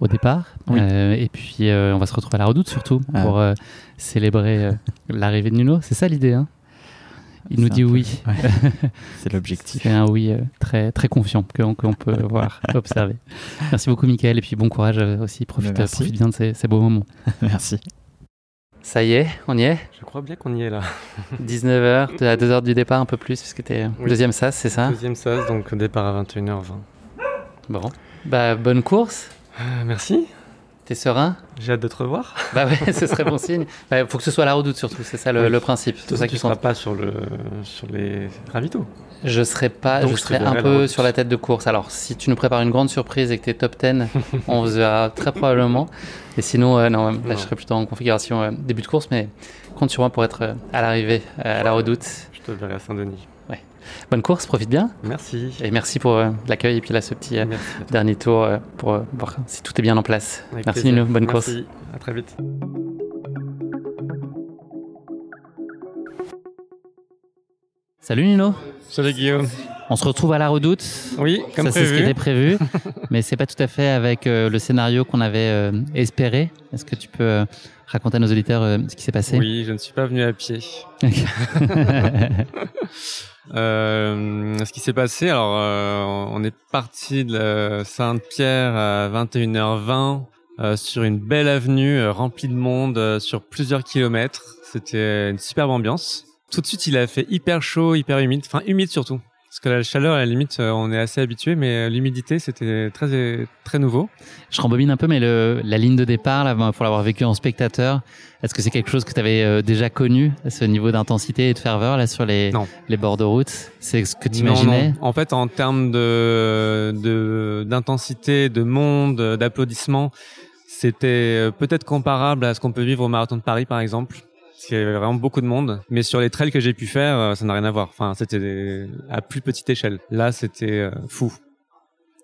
au départ. et puis, on va se retrouver à la redoute, surtout, ah. pour célébrer l'arrivée de Nuno. C'est ça l'idée, hein? Il nous dit oui. C'est l'objectif. C'est un oui très, très confiant qu'on peut voir, observer. Merci beaucoup, Michael. Et puis bon courage aussi. Profite, profite bien de ces, ces beaux moments. Merci. Ça y est, on y est? Je crois bien qu'on y est là. 19h, à 2h du départ, un peu plus, puisque tu es deuxième SAS, c'est ça? Deuxième SAS, donc départ à 21h20. Bon. Bah, bonne course. Euh, merci. T'es serein J'ai hâte de te revoir. Bah ouais, ce serait bon signe. Il bah, faut que ce soit la redoute surtout, c'est ça le, principe. Tout ça tu ne seras pas sur, le, sur les ravitaux Je serai pas, je serai un peu sur la tête de course. Alors, si tu nous prépares une grande surprise et que tu es top 10, on vous verra très probablement. Et sinon, euh, non, là, je serai plutôt en configuration euh, début de course, mais compte sur moi pour être euh, à l'arrivée à la redoute. Je te verrai à Saint-Denis. Bonne course, profite bien. Merci. Et merci pour euh, l'accueil et puis là ce petit euh, dernier tour euh, pour voir si tout est bien en place. merci Nino, bonne course. À très vite. Salut Nino. Salut Guillaume. On se retrouve à la redoute. Oui, comme Ça, c'est ce qui était prévu. mais c'est pas tout à fait avec le scénario qu'on avait espéré. Est-ce que tu peux raconter à nos auditeurs ce qui s'est passé? Oui, je ne suis pas venu à pied. Euh, ce qui s'est passé, alors euh, on est parti de Sainte-Pierre à 21h20 euh, sur une belle avenue euh, remplie de monde euh, sur plusieurs kilomètres. C'était une superbe ambiance. Tout de suite, il a fait hyper chaud, hyper humide, enfin humide surtout. Parce que la chaleur, à la limite, on est assez habitué, mais l'humidité, c'était très très nouveau. Je rembobine un peu, mais le, la ligne de départ, là, pour l'avoir vécu en spectateur, est-ce que c'est quelque chose que tu avais euh, déjà connu, ce niveau d'intensité et de ferveur là sur les, les bords de route? C'est ce que tu imaginais En fait, en termes de d'intensité, de, monde, d'applaudissements, c'était euh, peut-être comparable à ce qu'on peut vivre au marathon de Paris, par exemple. Parce qu'il y avait vraiment beaucoup de monde. Mais sur les trails que j'ai pu faire, euh, ça n'a rien à voir. Enfin, c'était à plus petite échelle. Là, c'était fou.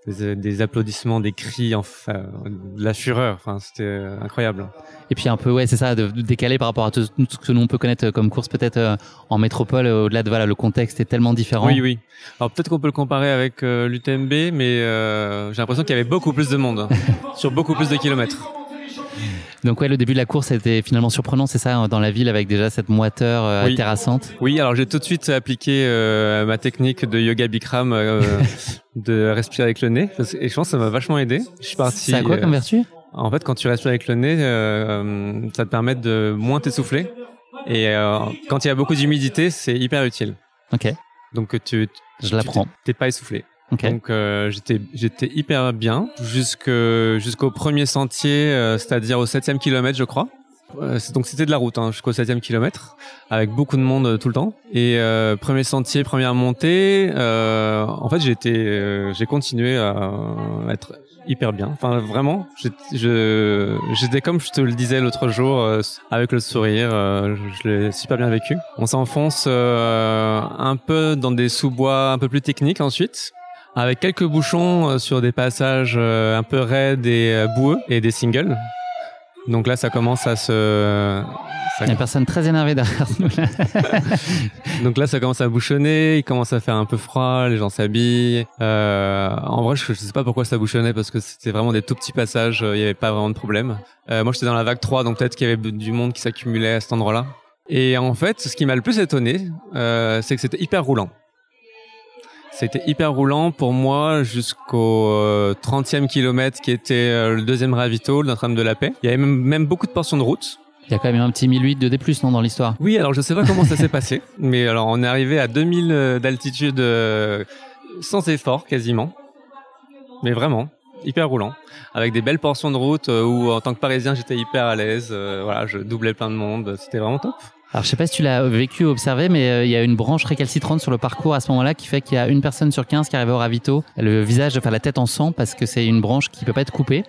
des, des applaudissements, des cris, enfin, de la fureur. Enfin, c'était euh, incroyable. Et puis un peu, ouais, c'est ça, de, de décaler par rapport à tout tout ce que nous on peut connaître comme course peut-être euh, en métropole, euh, au-delà de voilà, le contexte est tellement différent. Oui, oui. Alors peut-être qu'on peut le comparer avec euh, l'UTMB, mais euh, j'ai l'impression qu'il y avait beaucoup plus de monde hein, sur beaucoup plus de kilomètres. Donc ouais, le début de la course était finalement surprenant, c'est ça, dans la ville avec déjà cette moiteur euh, Oui. terrassante. Oui, alors j'ai tout de suite appliqué euh, ma technique de yoga Bikram euh, de respirer avec le nez, et je pense que ça m'a vachement aidé. Je suis parti. Ça a quoi euh, comme vertu? En fait, quand tu respires avec le nez, euh, euh, ça te permet de moins t'essouffler. Et euh, quand il y a beaucoup d'humidité, c'est hyper utile. Ok, Donc tu je l'apprends. t'es pas essoufflé. Ok. Donc euh, j'étais j'étais hyper bien jusqu'au premier sentier, euh, c'est-à-dire au septième kilomètre, je crois. Euh, donc c'était de la route hein, jusqu'au septième kilomètre, avec beaucoup de monde euh, tout le temps. Et euh, premier sentier, première montée. euh, en fait, j'ai j'ai continué à être hyper bien. Enfin, vraiment, j'étais comme je te le disais l'autre jour, euh, avec le sourire. euh, je l'ai super bien vécu. On s'enfonce euh, un peu dans des sous-bois un peu plus techniques ensuite avec quelques bouchons euh, sur des passages euh, un peu raides et euh, boueux et des singles. Donc là, ça commence à se. ça- Il y a une personne très énervée derrière nous là. Donc là, ça commence à bouchonner, il commence à faire un peu froid, les gens s'habillent. Euh, en vrai, je, je sais pas pourquoi ça bouchonnait parce que c'était vraiment des tout petits passages, il y avait pas vraiment de problème. Euh, moi, j'étais dans la vague 3, donc peut-être qu'il y avait du monde qui s'accumulait à cet endroit-là. Et en fait, ce qui m'a le plus étonné, euh, c'est que c'était hyper roulant. C'était hyper roulant pour moi jusqu'au euh, 30e kilomètre qui était euh, le deuxième ravito, le Notre-Dame de la Paix. Il y avait même, même beaucoup de portions de route. Il y a quand même un petit 1008 de D+, non, dans l'histoire Oui, alors je sais pas comment ça s'est passé, mais alors on est arrivé à 2000 euh, d'altitude euh, sans effort quasiment, mais vraiment hyper roulant, avec des belles portions de route euh, où en tant que Parisien j'étais hyper à l'aise. euh, voilà, je doublais plein de monde, c'était vraiment top. Alors je sais pas si tu l'as vécu ou observé, mais euh, il y a une branche récalcitrante sur le parcours à ce moment-là qui fait qu'il y a une personne sur 15 qui arrive au ravito, le visage, enfin la tête en sang, parce que c'est une branche qui peut pas être coupée,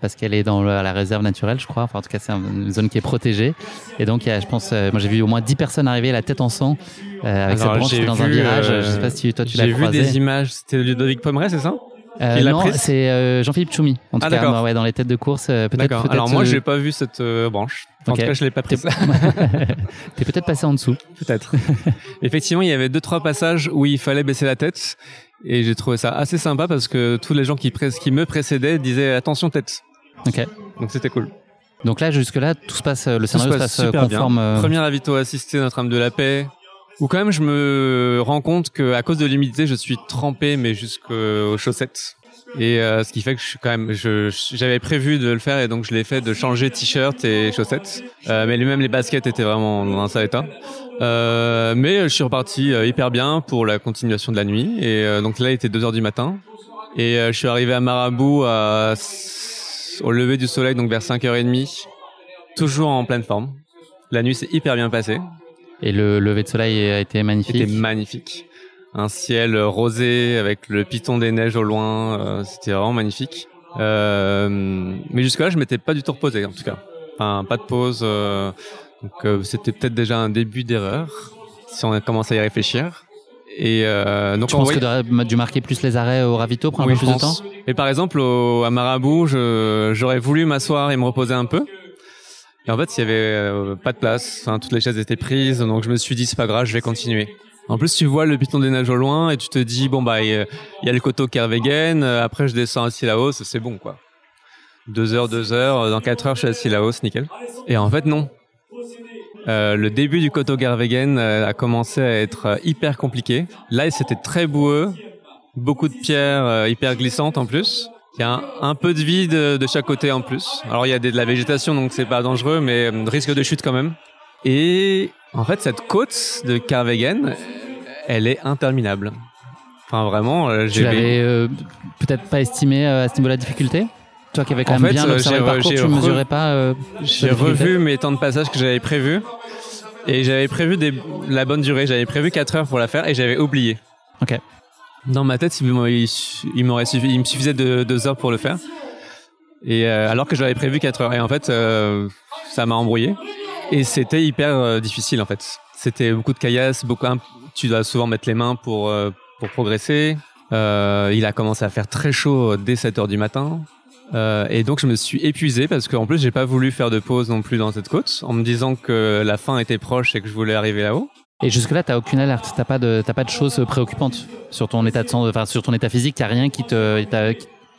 parce qu'elle est dans la réserve naturelle, je crois. Enfin en tout cas c'est une zone qui est protégée. Et donc il y a, je pense, euh, moi j'ai vu au moins 10 personnes arriver la tête en sang euh, avec Alors, cette branche dans un virage. je sais pas si toi tu l'as J'ai vu croisé. des images, c'était Ludovic Pomeray, c'est ça? Euh, non, c'est euh, Jean-Philippe Choumi. En tout Ah, cas, dans- ouais, dans les têtes de course, euh, peut-être. Alors moi, euh, j'ai pas vu cette branche. En tout cas, je l'ai pas prise. T'es peut-être passé en dessous. Peut-être. Effectivement, il y avait deux trois passages où il fallait baisser la tête et j'ai trouvé ça assez sympa parce que tous les gens qui, qui me précédaient disaient attention tête. Ok. Donc c'était cool. Donc là, jusque-là, tout se passe, le se scénario se passe super conforme. bien. Premier avito assisté Notre-Dame de la Paix. Où quand même je me rends compte que à cause de l'humidité, je suis trempé mais jusqu'aux chaussettes. Et euh, ce qui fait que je suis quand même, j'avais prévu de le faire et donc je l'ai fait de changer t-shirt et chaussettes. Euh, mais les- même les baskets étaient vraiment dans un sale état. Euh, mais je suis reparti euh, hyper bien pour la continuation de la nuit. Et euh, donc là, il était 2 heures du matin. Et euh, je suis arrivé à Marabout à, au lever du soleil, donc vers 5h30. Toujours en pleine forme. La nuit s'est hyper bien passée. Et le lever de soleil a été magnifique. C'était magnifique. Un ciel rosé avec le piton des neiges au loin. euh, C'était vraiment magnifique. Euh, mais jusque-là, je m'étais pas du tout reposé, en tout cas. Enfin, pas de pause. euh, donc, c'était peut-être déjà un début d'erreur, si on commence à y réfléchir. Et euh, donc, tu penses que tu aurais dû marquer plus les arrêts au ravito, prendre Oui, un peu plus de temps? Et par exemple, au, à Marabout, j'aurais voulu m'asseoir et me reposer un peu. Et en fait, il y avait euh, pas de place. Enfin, toutes les chaises étaient prises. Donc, je me suis dit, c'est pas grave, je vais continuer. En plus, tu vois le piton des neiges au loin et tu te dis, bon, bah, il y, a- le coteau Kervegen. euh, Après, je descends à Sillaos, c'est bon, quoi. Deux heures, deux heures. Dans quatre heures, je suis à Sillaos, nickel. Et en fait, non. Euh, le début du coteau Gervegen euh, a commencé à être euh, hyper compliqué. Là, c'était très boueux, beaucoup de pierres euh, hyper glissantes en plus. Il y a un, un peu de vide de, chaque côté en plus. Alors il y a des- de la végétation donc c'est pas dangereux mais euh, risque de chute quand même. Et en fait cette côte de Carvegen, elle est interminable. Enfin vraiment, euh, Tu j'ai l'avais euh, peut-être pas estimé euh, à ce niveau de la difficulté? Toi qui avais quand En même fait, bien observé le parcours, tu re- mesurais pas euh, J'ai revu mes temps de passage que j'avais prévus et j'avais prévu des, la bonne durée. J'avais prévu 4 heures pour la faire et j'avais oublié. Ok. Dans ma tête, il me suffisait de 2 heures pour le faire. Et euh, alors que j'avais prévu 4 heures. Et en fait, euh, ça m'a embrouillé. Et c'était hyper euh, difficile en fait. C'était beaucoup de caillasses, beaucoup. Tu dois souvent mettre les mains pour progresser. Il a commencé à faire très chaud dès 7 heures du matin. Et donc je me suis épuisé parce qu'en plus j'ai pas voulu faire de pause non plus dans cette côte en me disant que la fin était proche et que je voulais arriver là-haut. Et jusque-là, t'as aucune alerte, t'as pas de, t'as pas de choses préoccupantes sur ton état de santé, enfin sur ton état physique, t'as rien qui te,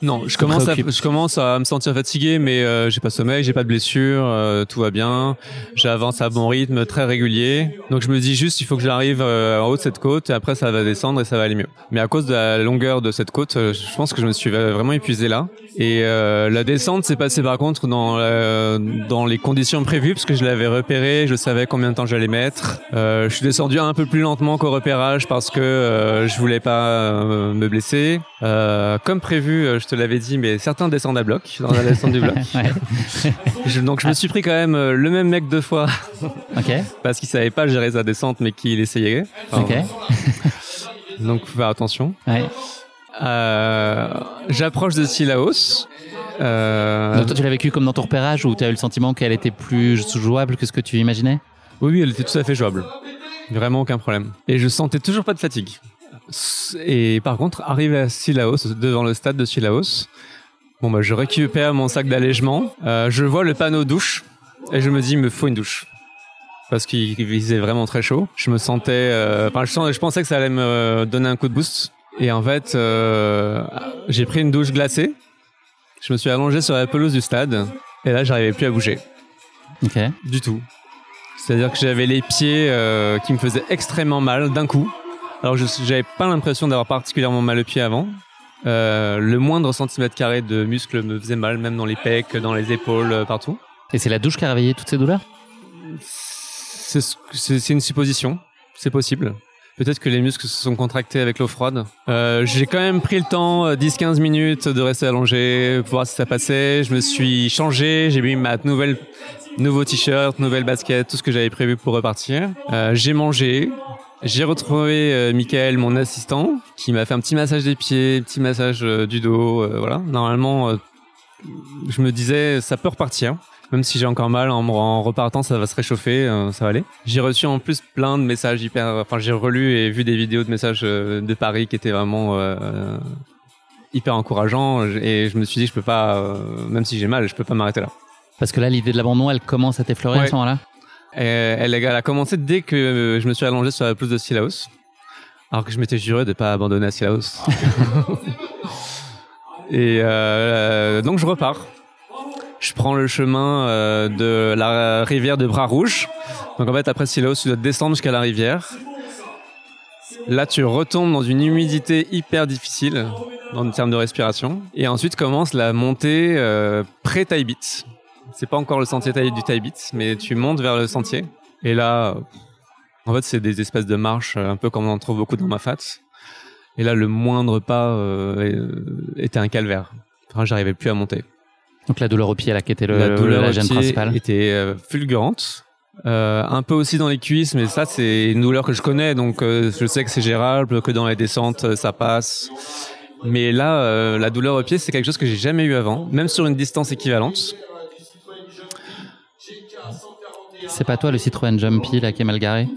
Non, je commence, à, je commence à me sentir fatigué, mais euh, j'ai pas sommeil, j'ai pas de blessure, euh, tout va bien. J'avance à bon rythme, très régulier. Donc je me dis juste, il faut que j'arrive euh, en haut de cette côte, et après ça va descendre et ça va aller mieux. Mais à cause de la longueur de cette côte, euh, je pense que je me suis vraiment épuisé là. Et euh, la descente s'est passée par contre dans la- dans les conditions prévues, parce que je l'avais repéré, je savais combien de temps j'allais mettre. Euh, je suis descendu un peu plus lentement qu'au repérage parce que euh, je voulais pas euh, me blesser. Euh, comme prévu, euh, je te l'avais dit, mais certains descendent à bloc dans la descente du bloc. Je- donc je me suis pris quand même euh, le même mec deux fois Ok. parce qu'il savait pas gérer sa descente, mais qu'il essayait. Enfin, Ok. Donc faut faire attention. Ouais. Euh, J'approche de Silaos. Euh, Donc toi, tu l'as vécu comme dans ton repérage où tu as eu le sentiment qu'elle était plus jouable que ce que tu imaginais? Oui, oui, elle était tout à fait jouable. Vraiment aucun problème. Et je sentais toujours pas de fatigue. Et par contre, arrivé à Silaos, devant le stade de Silaos, bon bah je récupère mon sac d'allègement, euh, je vois le panneau douche et je me dis il me faut une douche. Parce qu'il faisait vraiment très chaud. Je me sentais, euh, enfin je, pensais que ça allait me donner un coup de boost. Et en fait, euh, j'ai pris une douche glacée. Je me suis allongé sur la pelouse du stade et là j'arrivais plus à bouger. Ok. Du tout. C'est-à-dire que j'avais les pieds qui me faisaient extrêmement mal d'un coup. Alors je j'avais pas l'impression d'avoir particulièrement mal aux pieds avant. Euh, le moindre centimètre carré de muscle me faisait mal, même dans les pecs, dans les épaules, euh, partout. Et c'est la douche qui a réveillé toutes ces douleurs? C'est ce- c'est c'est une supposition, c'est possible. Peut-être que les muscles se sont contractés avec l'eau froide. Euh, J'ai quand même pris le temps, euh, 10-15 minutes, de rester allongé pour voir si ça passait. Je me suis changé, j'ai mis ma nouvelle, nouveau t-shirt, nouvelle basket, tout ce que j'avais prévu pour repartir. Euh, j'ai mangé. J'ai retrouvé euh, Michael, mon assistant, qui m'a fait un petit massage des pieds, petit massage euh, du dos. euh, voilà. Normalement, je me disais, ça peut repartir. Même si j'ai encore mal, en, en repartant, ça va se réchauffer, ça va aller. J'ai reçu en plus plein de messages hyper. Enfin, j'ai relu et vu des vidéos de messages de Paris qui étaient vraiment hyper encourageants. Et je me suis dit, je peux pas, même si j'ai mal, je peux pas m'arrêter là. Parce que là, l'idée de l'abandon, elle commence à t'effleurer à ce moment-là? Elle, elle a commencé dès que je me suis allongé sur la pelouse de Silaos. Alors que je m'étais juré de pas abandonner à Silaos. et euh, donc je repars. Je prends le chemin euh, de la rivière de Bras Rouge. Donc en fait, après Silaos, tu dois descendre jusqu'à la rivière. Là, tu retombes dans une humidité hyper difficile en termes de respiration. Et ensuite commence la montée euh, pré-Taibit. C'est pas encore le sentier taille- du Taibit, mais tu montes vers le sentier. Et là, en fait, c'est des espèces de marches, euh, un peu comme on en trouve beaucoup dans ma fat. Et là, le moindre pas euh, était un calvaire. Enfin, j'arrivais plus à monter. Donc la douleur au pied, là, qui était le, la douleur la au gêne pied principale. était euh, fulgurante. Euh, un peu aussi dans les cuisses, mais ça c'est une douleur que je connais, donc je sais que c'est gérable, que dans les descentes ça passe. Mais là, la douleur au pied, c'est quelque chose que j'ai jamais eu avant, même sur une distance équivalente. C'est pas toi le Citroën Jumpy là qui est mal garé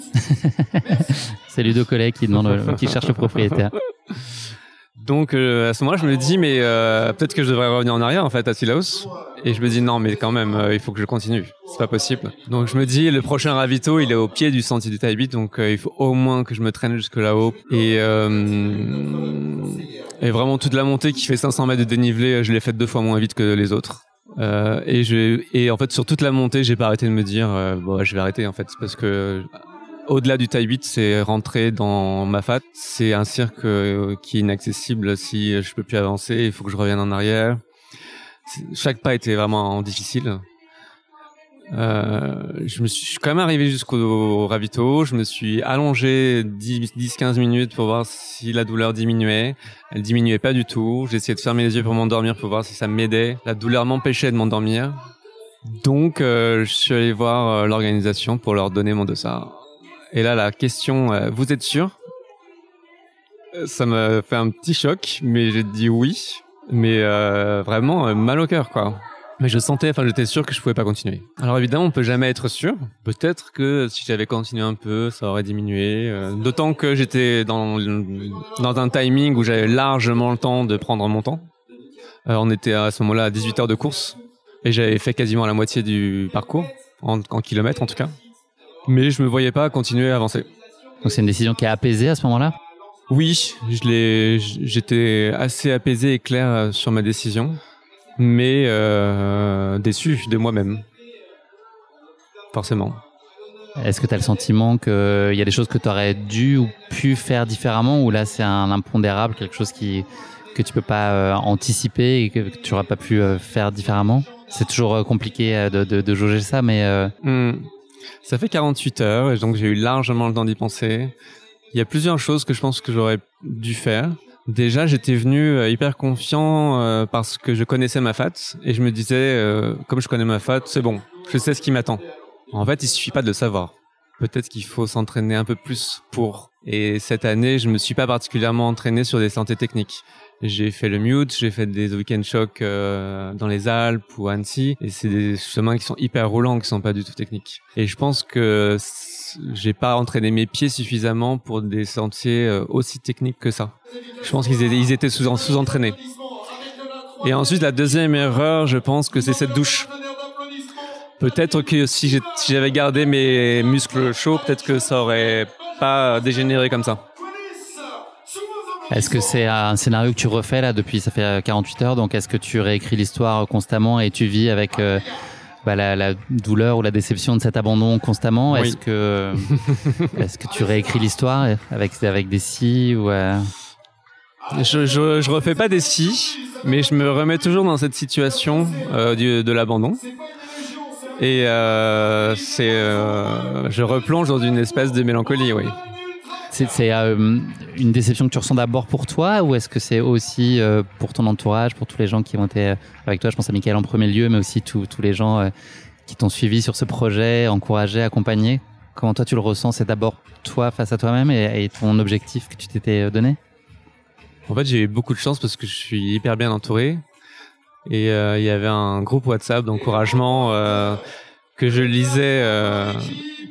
C'est Ludo Collet qui demande, euh, qui cherche le propriétaire. Donc euh, à ce moment-là, je me dis mais euh, peut-être que je devrais revenir en arrière en fait à Silaos. Et je me dis non mais quand même euh, il faut que je continue. C'est pas possible. Donc je me dis le prochain ravito il est au pied du sentier du Taibit donc euh, il faut au moins que je me traîne jusque là-haut. Et et vraiment toute la montée qui fait 500 mètres de dénivelé, je l'ai faite deux fois moins vite que les autres. Euh, et je et en fait sur toute la montée j'ai pas arrêté de me dire euh, bon je vais arrêter en fait parce que au-delà du taille 8, c'est rentrer dans ma fat. C'est un cirque euh, qui est inaccessible si je peux plus avancer. Il faut que je revienne en arrière. Chaque pas était vraiment difficile. Euh, je me suis quand même arrivé jusqu'au ravito. Je me suis allongé 10-15 minutes pour voir si la douleur diminuait. Elle diminuait pas du tout. J'ai essayé de fermer les yeux pour m'endormir pour voir si ça m'aidait. La douleur m'empêchait de m'endormir. Donc, euh, je suis allé voir euh, l'organisation pour leur donner mon dossard. Et là, la question, vous êtes sûr? Ça m'a fait un petit choc, mais j'ai dit oui. Mais vraiment mal au cœur, quoi. Mais je sentais, enfin, j'étais sûr que je pouvais pas continuer. Alors évidemment, on peut jamais être sûr. Peut-être que si j'avais continué un peu, ça aurait diminué. Euh, D'autant que j'étais dans dans un timing où j'avais largement le temps de prendre mon temps. Euh, on était à ce moment-là à 18 heures de course et j'avais fait quasiment la moitié du parcours en, en kilomètres en tout cas. Mais je me voyais pas continuer à avancer. Donc c'est une décision qui est apaisée à ce moment-là? Oui, je l'ai, j'étais assez apaisé et clair euh, sur ma décision, mais euh, déçu de moi-même. Forcément. Est-ce que tu as le sentiment qu'il y a des choses que tu aurais dû ou pu faire différemment ou là c'est un impondérable, quelque chose qui, que tu peux pas euh, anticiper et que, que tu n'aurais pas pu euh, faire différemment? C'est toujours euh, compliqué euh, de, de, de jauger ça, mais euh, Hmm. Ça fait 48 heures et donc j'ai eu largement le temps d'y penser. Il y a plusieurs choses que je pense que j'aurais dû faire. Déjà, j'étais venu euh, hyper confiant euh, parce que je connaissais ma fat et je me disais, euh, comme je connais ma fat, c'est bon, je sais ce qui m'attend. En fait, il suffit pas de le savoir. Peut-être qu'il faut s'entraîner un peu plus pour. Et cette année, je me suis pas particulièrement entraîné sur des santé techniques. J'ai fait le mute, j'ai fait des week-end shocks dans les Alpes ou Annecy, et c'est des chemins qui sont hyper roulants, qui sont pas du tout techniques. Et je pense que j'ai pas entraîné mes pieds suffisamment pour des sentiers euh, aussi techniques que ça. Je pense qu'ils étaient, sous-entraînés. Et ensuite, la deuxième erreur, je pense que c'est cette douche. Peut-être que si j'avais gardé mes muscles chauds, peut-être que ça aurait pas dégénéré comme ça. est-ce que c'est un scénario que tu refais là depuis ça fait euh, 48 heures Donc est-ce que tu réécris l'histoire constamment et tu vis avec euh, bah, la, la douleur ou la déception de cet abandon constamment Oui. Est-ce que est-ce que tu réécris l'histoire avec avec des si ou euh, Je, je, je refais pas des si, mais je me remets toujours dans cette situation euh, du, de l'abandon. Et euh, c'est, je replonge dans une espèce de mélancolie, oui. C'est euh, une déception que tu ressens d'abord pour toi ou est-ce que c'est aussi euh, pour ton entourage, pour tous les gens qui ont été euh, avec toi? Je pense à Michael en premier lieu, mais aussi tous les gens qui t'ont suivi sur ce projet, encouragé, accompagné. Comment toi tu le ressens? C'est d'abord toi face à toi-même et, et ton objectif que tu t'étais donné? En fait, j'ai eu beaucoup de chance parce que je suis hyper bien entouré. Et il y avait un groupe WhatsApp d'encouragement que je lisais,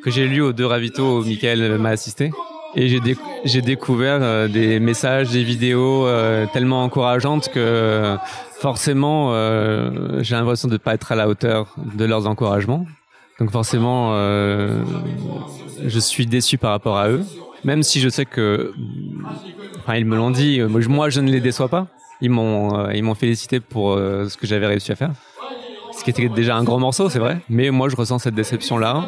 que j'ai lu aux deux ravitaux où Michael m'a assisté. Et j'ai déc- j'ai découvert euh, des messages, des vidéos euh, tellement encourageantes que forcément, euh, j'ai l'impression de ne pas être à la hauteur de leurs encouragements. Donc forcément, je suis déçu par rapport à eux. Même si je sais que, enfin, ils me l'ont dit, moi je- ne les déçois pas. Ils m'ont, ils m'ont félicité pour ce que j'avais réussi à faire. Ce qui était déjà un gros morceau, c'est vrai. Mais moi, je ressens cette déception-là,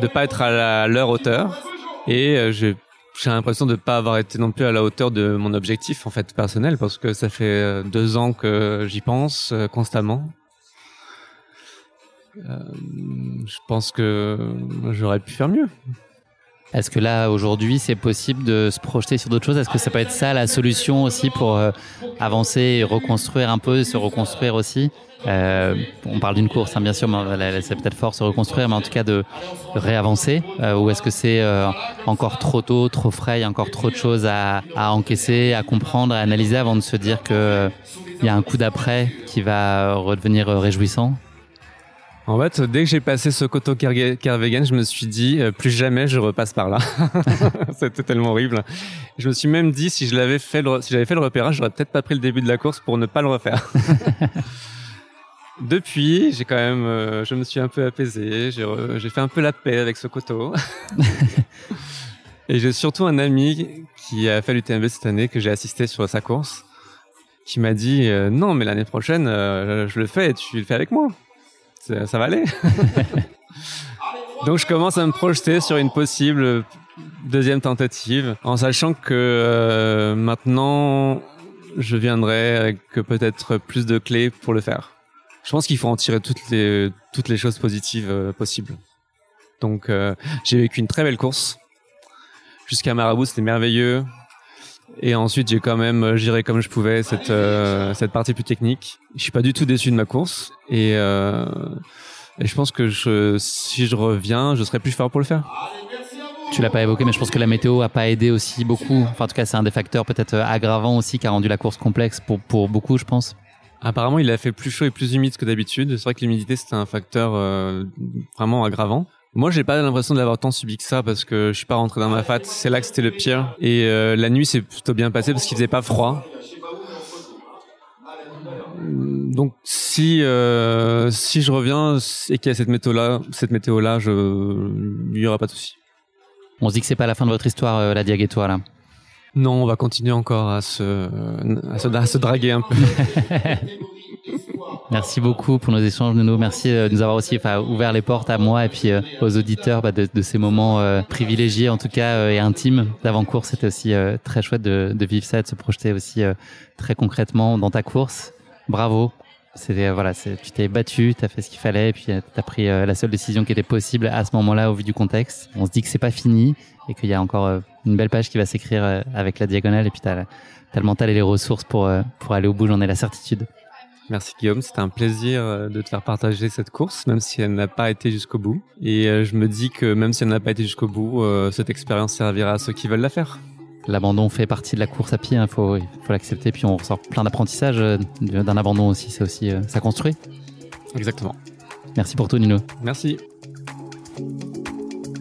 de pas être à leur hauteur. Et je- j'ai l'impression de pas avoir été non plus à la hauteur de mon objectif, en fait, personnel, parce que ça fait euh, deux ans que j'y pense euh, constamment. Euh, je pense que j'aurais pu faire mieux. Est-ce que là aujourd'hui c'est possible de se projeter sur d'autres choses? Est-ce que ça peut être ça la solution aussi pour euh, avancer et reconstruire un peu, se reconstruire aussi? Euh, On parle d'une course, hein, bien sûr, mais c'est peut-être fort se reconstruire, mais en tout cas de réavancer. Euh, ou est-ce que c'est euh, encore trop tôt, trop frais, il y a encore trop de choses à, à encaisser, à comprendre, à analyser avant de se dire que euh, il y a un coup d'après qui va redevenir réjouissant? En fait, dès que j'ai passé ce coteau Kervegen, je me suis dit, euh, plus jamais je repasse par là. C'était tellement horrible. Je me suis même dit, si je fait, si j'avais fait le repérage, j'aurais peut-être pas pris le début de la course pour ne pas le refaire. Depuis, j'ai quand même, euh, je me suis un peu apaisé. J'ai, fait un peu la paix avec ce coteau. Et j'ai surtout un ami qui a fait l'UTMB cette année que j'ai assisté sur sa course, qui m'a dit, euh, non, mais l'année prochaine, je le fais et tu le fais avec moi ça, va aller. Donc je commence à me projeter sur une possible deuxième tentative, en sachant que euh, maintenant je viendrai avec peut-être plus de clés pour le faire. Je pense qu'il faut en tirer toutes les toutes les choses positives euh, possibles. Donc euh, j'ai vécu une très belle course jusqu'à Marabout, c'était merveilleux. Et ensuite, j'ai quand même euh, géré comme je pouvais cette euh, cette partie plus technique. Je suis pas du tout déçu de ma course et, euh, et je pense que je, si je reviens, je serai plus fort pour le faire. Tu l'as pas évoqué, mais je pense que la météo a pas aidé aussi beaucoup. Enfin, en tout cas, c'est un des facteurs peut-être euh, aggravants aussi qui a rendu la course complexe pour, pour beaucoup, je pense. Apparemment, il a fait plus chaud et plus humide que d'habitude. C'est vrai que l'humidité, c'était un facteur euh, vraiment aggravant. Moi, j'ai pas l'impression de l'avoir tant subi que ça parce que je suis pas rentré dans ma fat. C'est là que c'était le pire. Et euh, la nuit, c'est plutôt bien passé parce qu'il faisait pas froid. Donc, si euh, si je reviens et qu'il y a cette météo là, cette météo là, je il y aura pas de souci. On se dit que c'est pas la fin de votre histoire, euh, la Diag et toi là. Non, on va continuer encore à se à se, à se draguer un peu. Merci beaucoup pour nos échanges, Nuno. Merci euh, de nous avoir aussi ouvert les portes à moi et puis euh, aux auditeurs bah, de, de ces moments euh, privilégiés, en tout cas, euh, et intimes d'avant-course. C'était aussi euh, très chouette de, de vivre ça, de se projeter aussi très concrètement dans ta course. Bravo. C'était voilà, tu t'es battu, tu as fait ce qu'il fallait, et puis tu as pris la seule décision qui était possible à ce moment-là au vu du contexte. On se dit que c'est pas fini et qu'il y a encore une belle page qui va s'écrire avec la diagonale, et puis tu as, le mental et les ressources pour, pour aller au bout, j'en ai la certitude. Merci Guillaume, c'était un plaisir euh, de te faire partager cette course, même si elle n'a pas été jusqu'au bout. Et euh, je me dis que même si elle n'a pas été jusqu'au bout, euh, cette expérience servira à ceux qui veulent la faire. L'abandon fait partie de la course à pied, il faut, faut l'accepter. Puis on ressort plein d'apprentissages d'un abandon aussi, c'est aussi, ça construit. Exactement. Merci pour tout, Nino. Merci.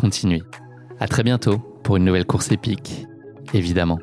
continuez. À très bientôt pour une nouvelle course épique, évidemment.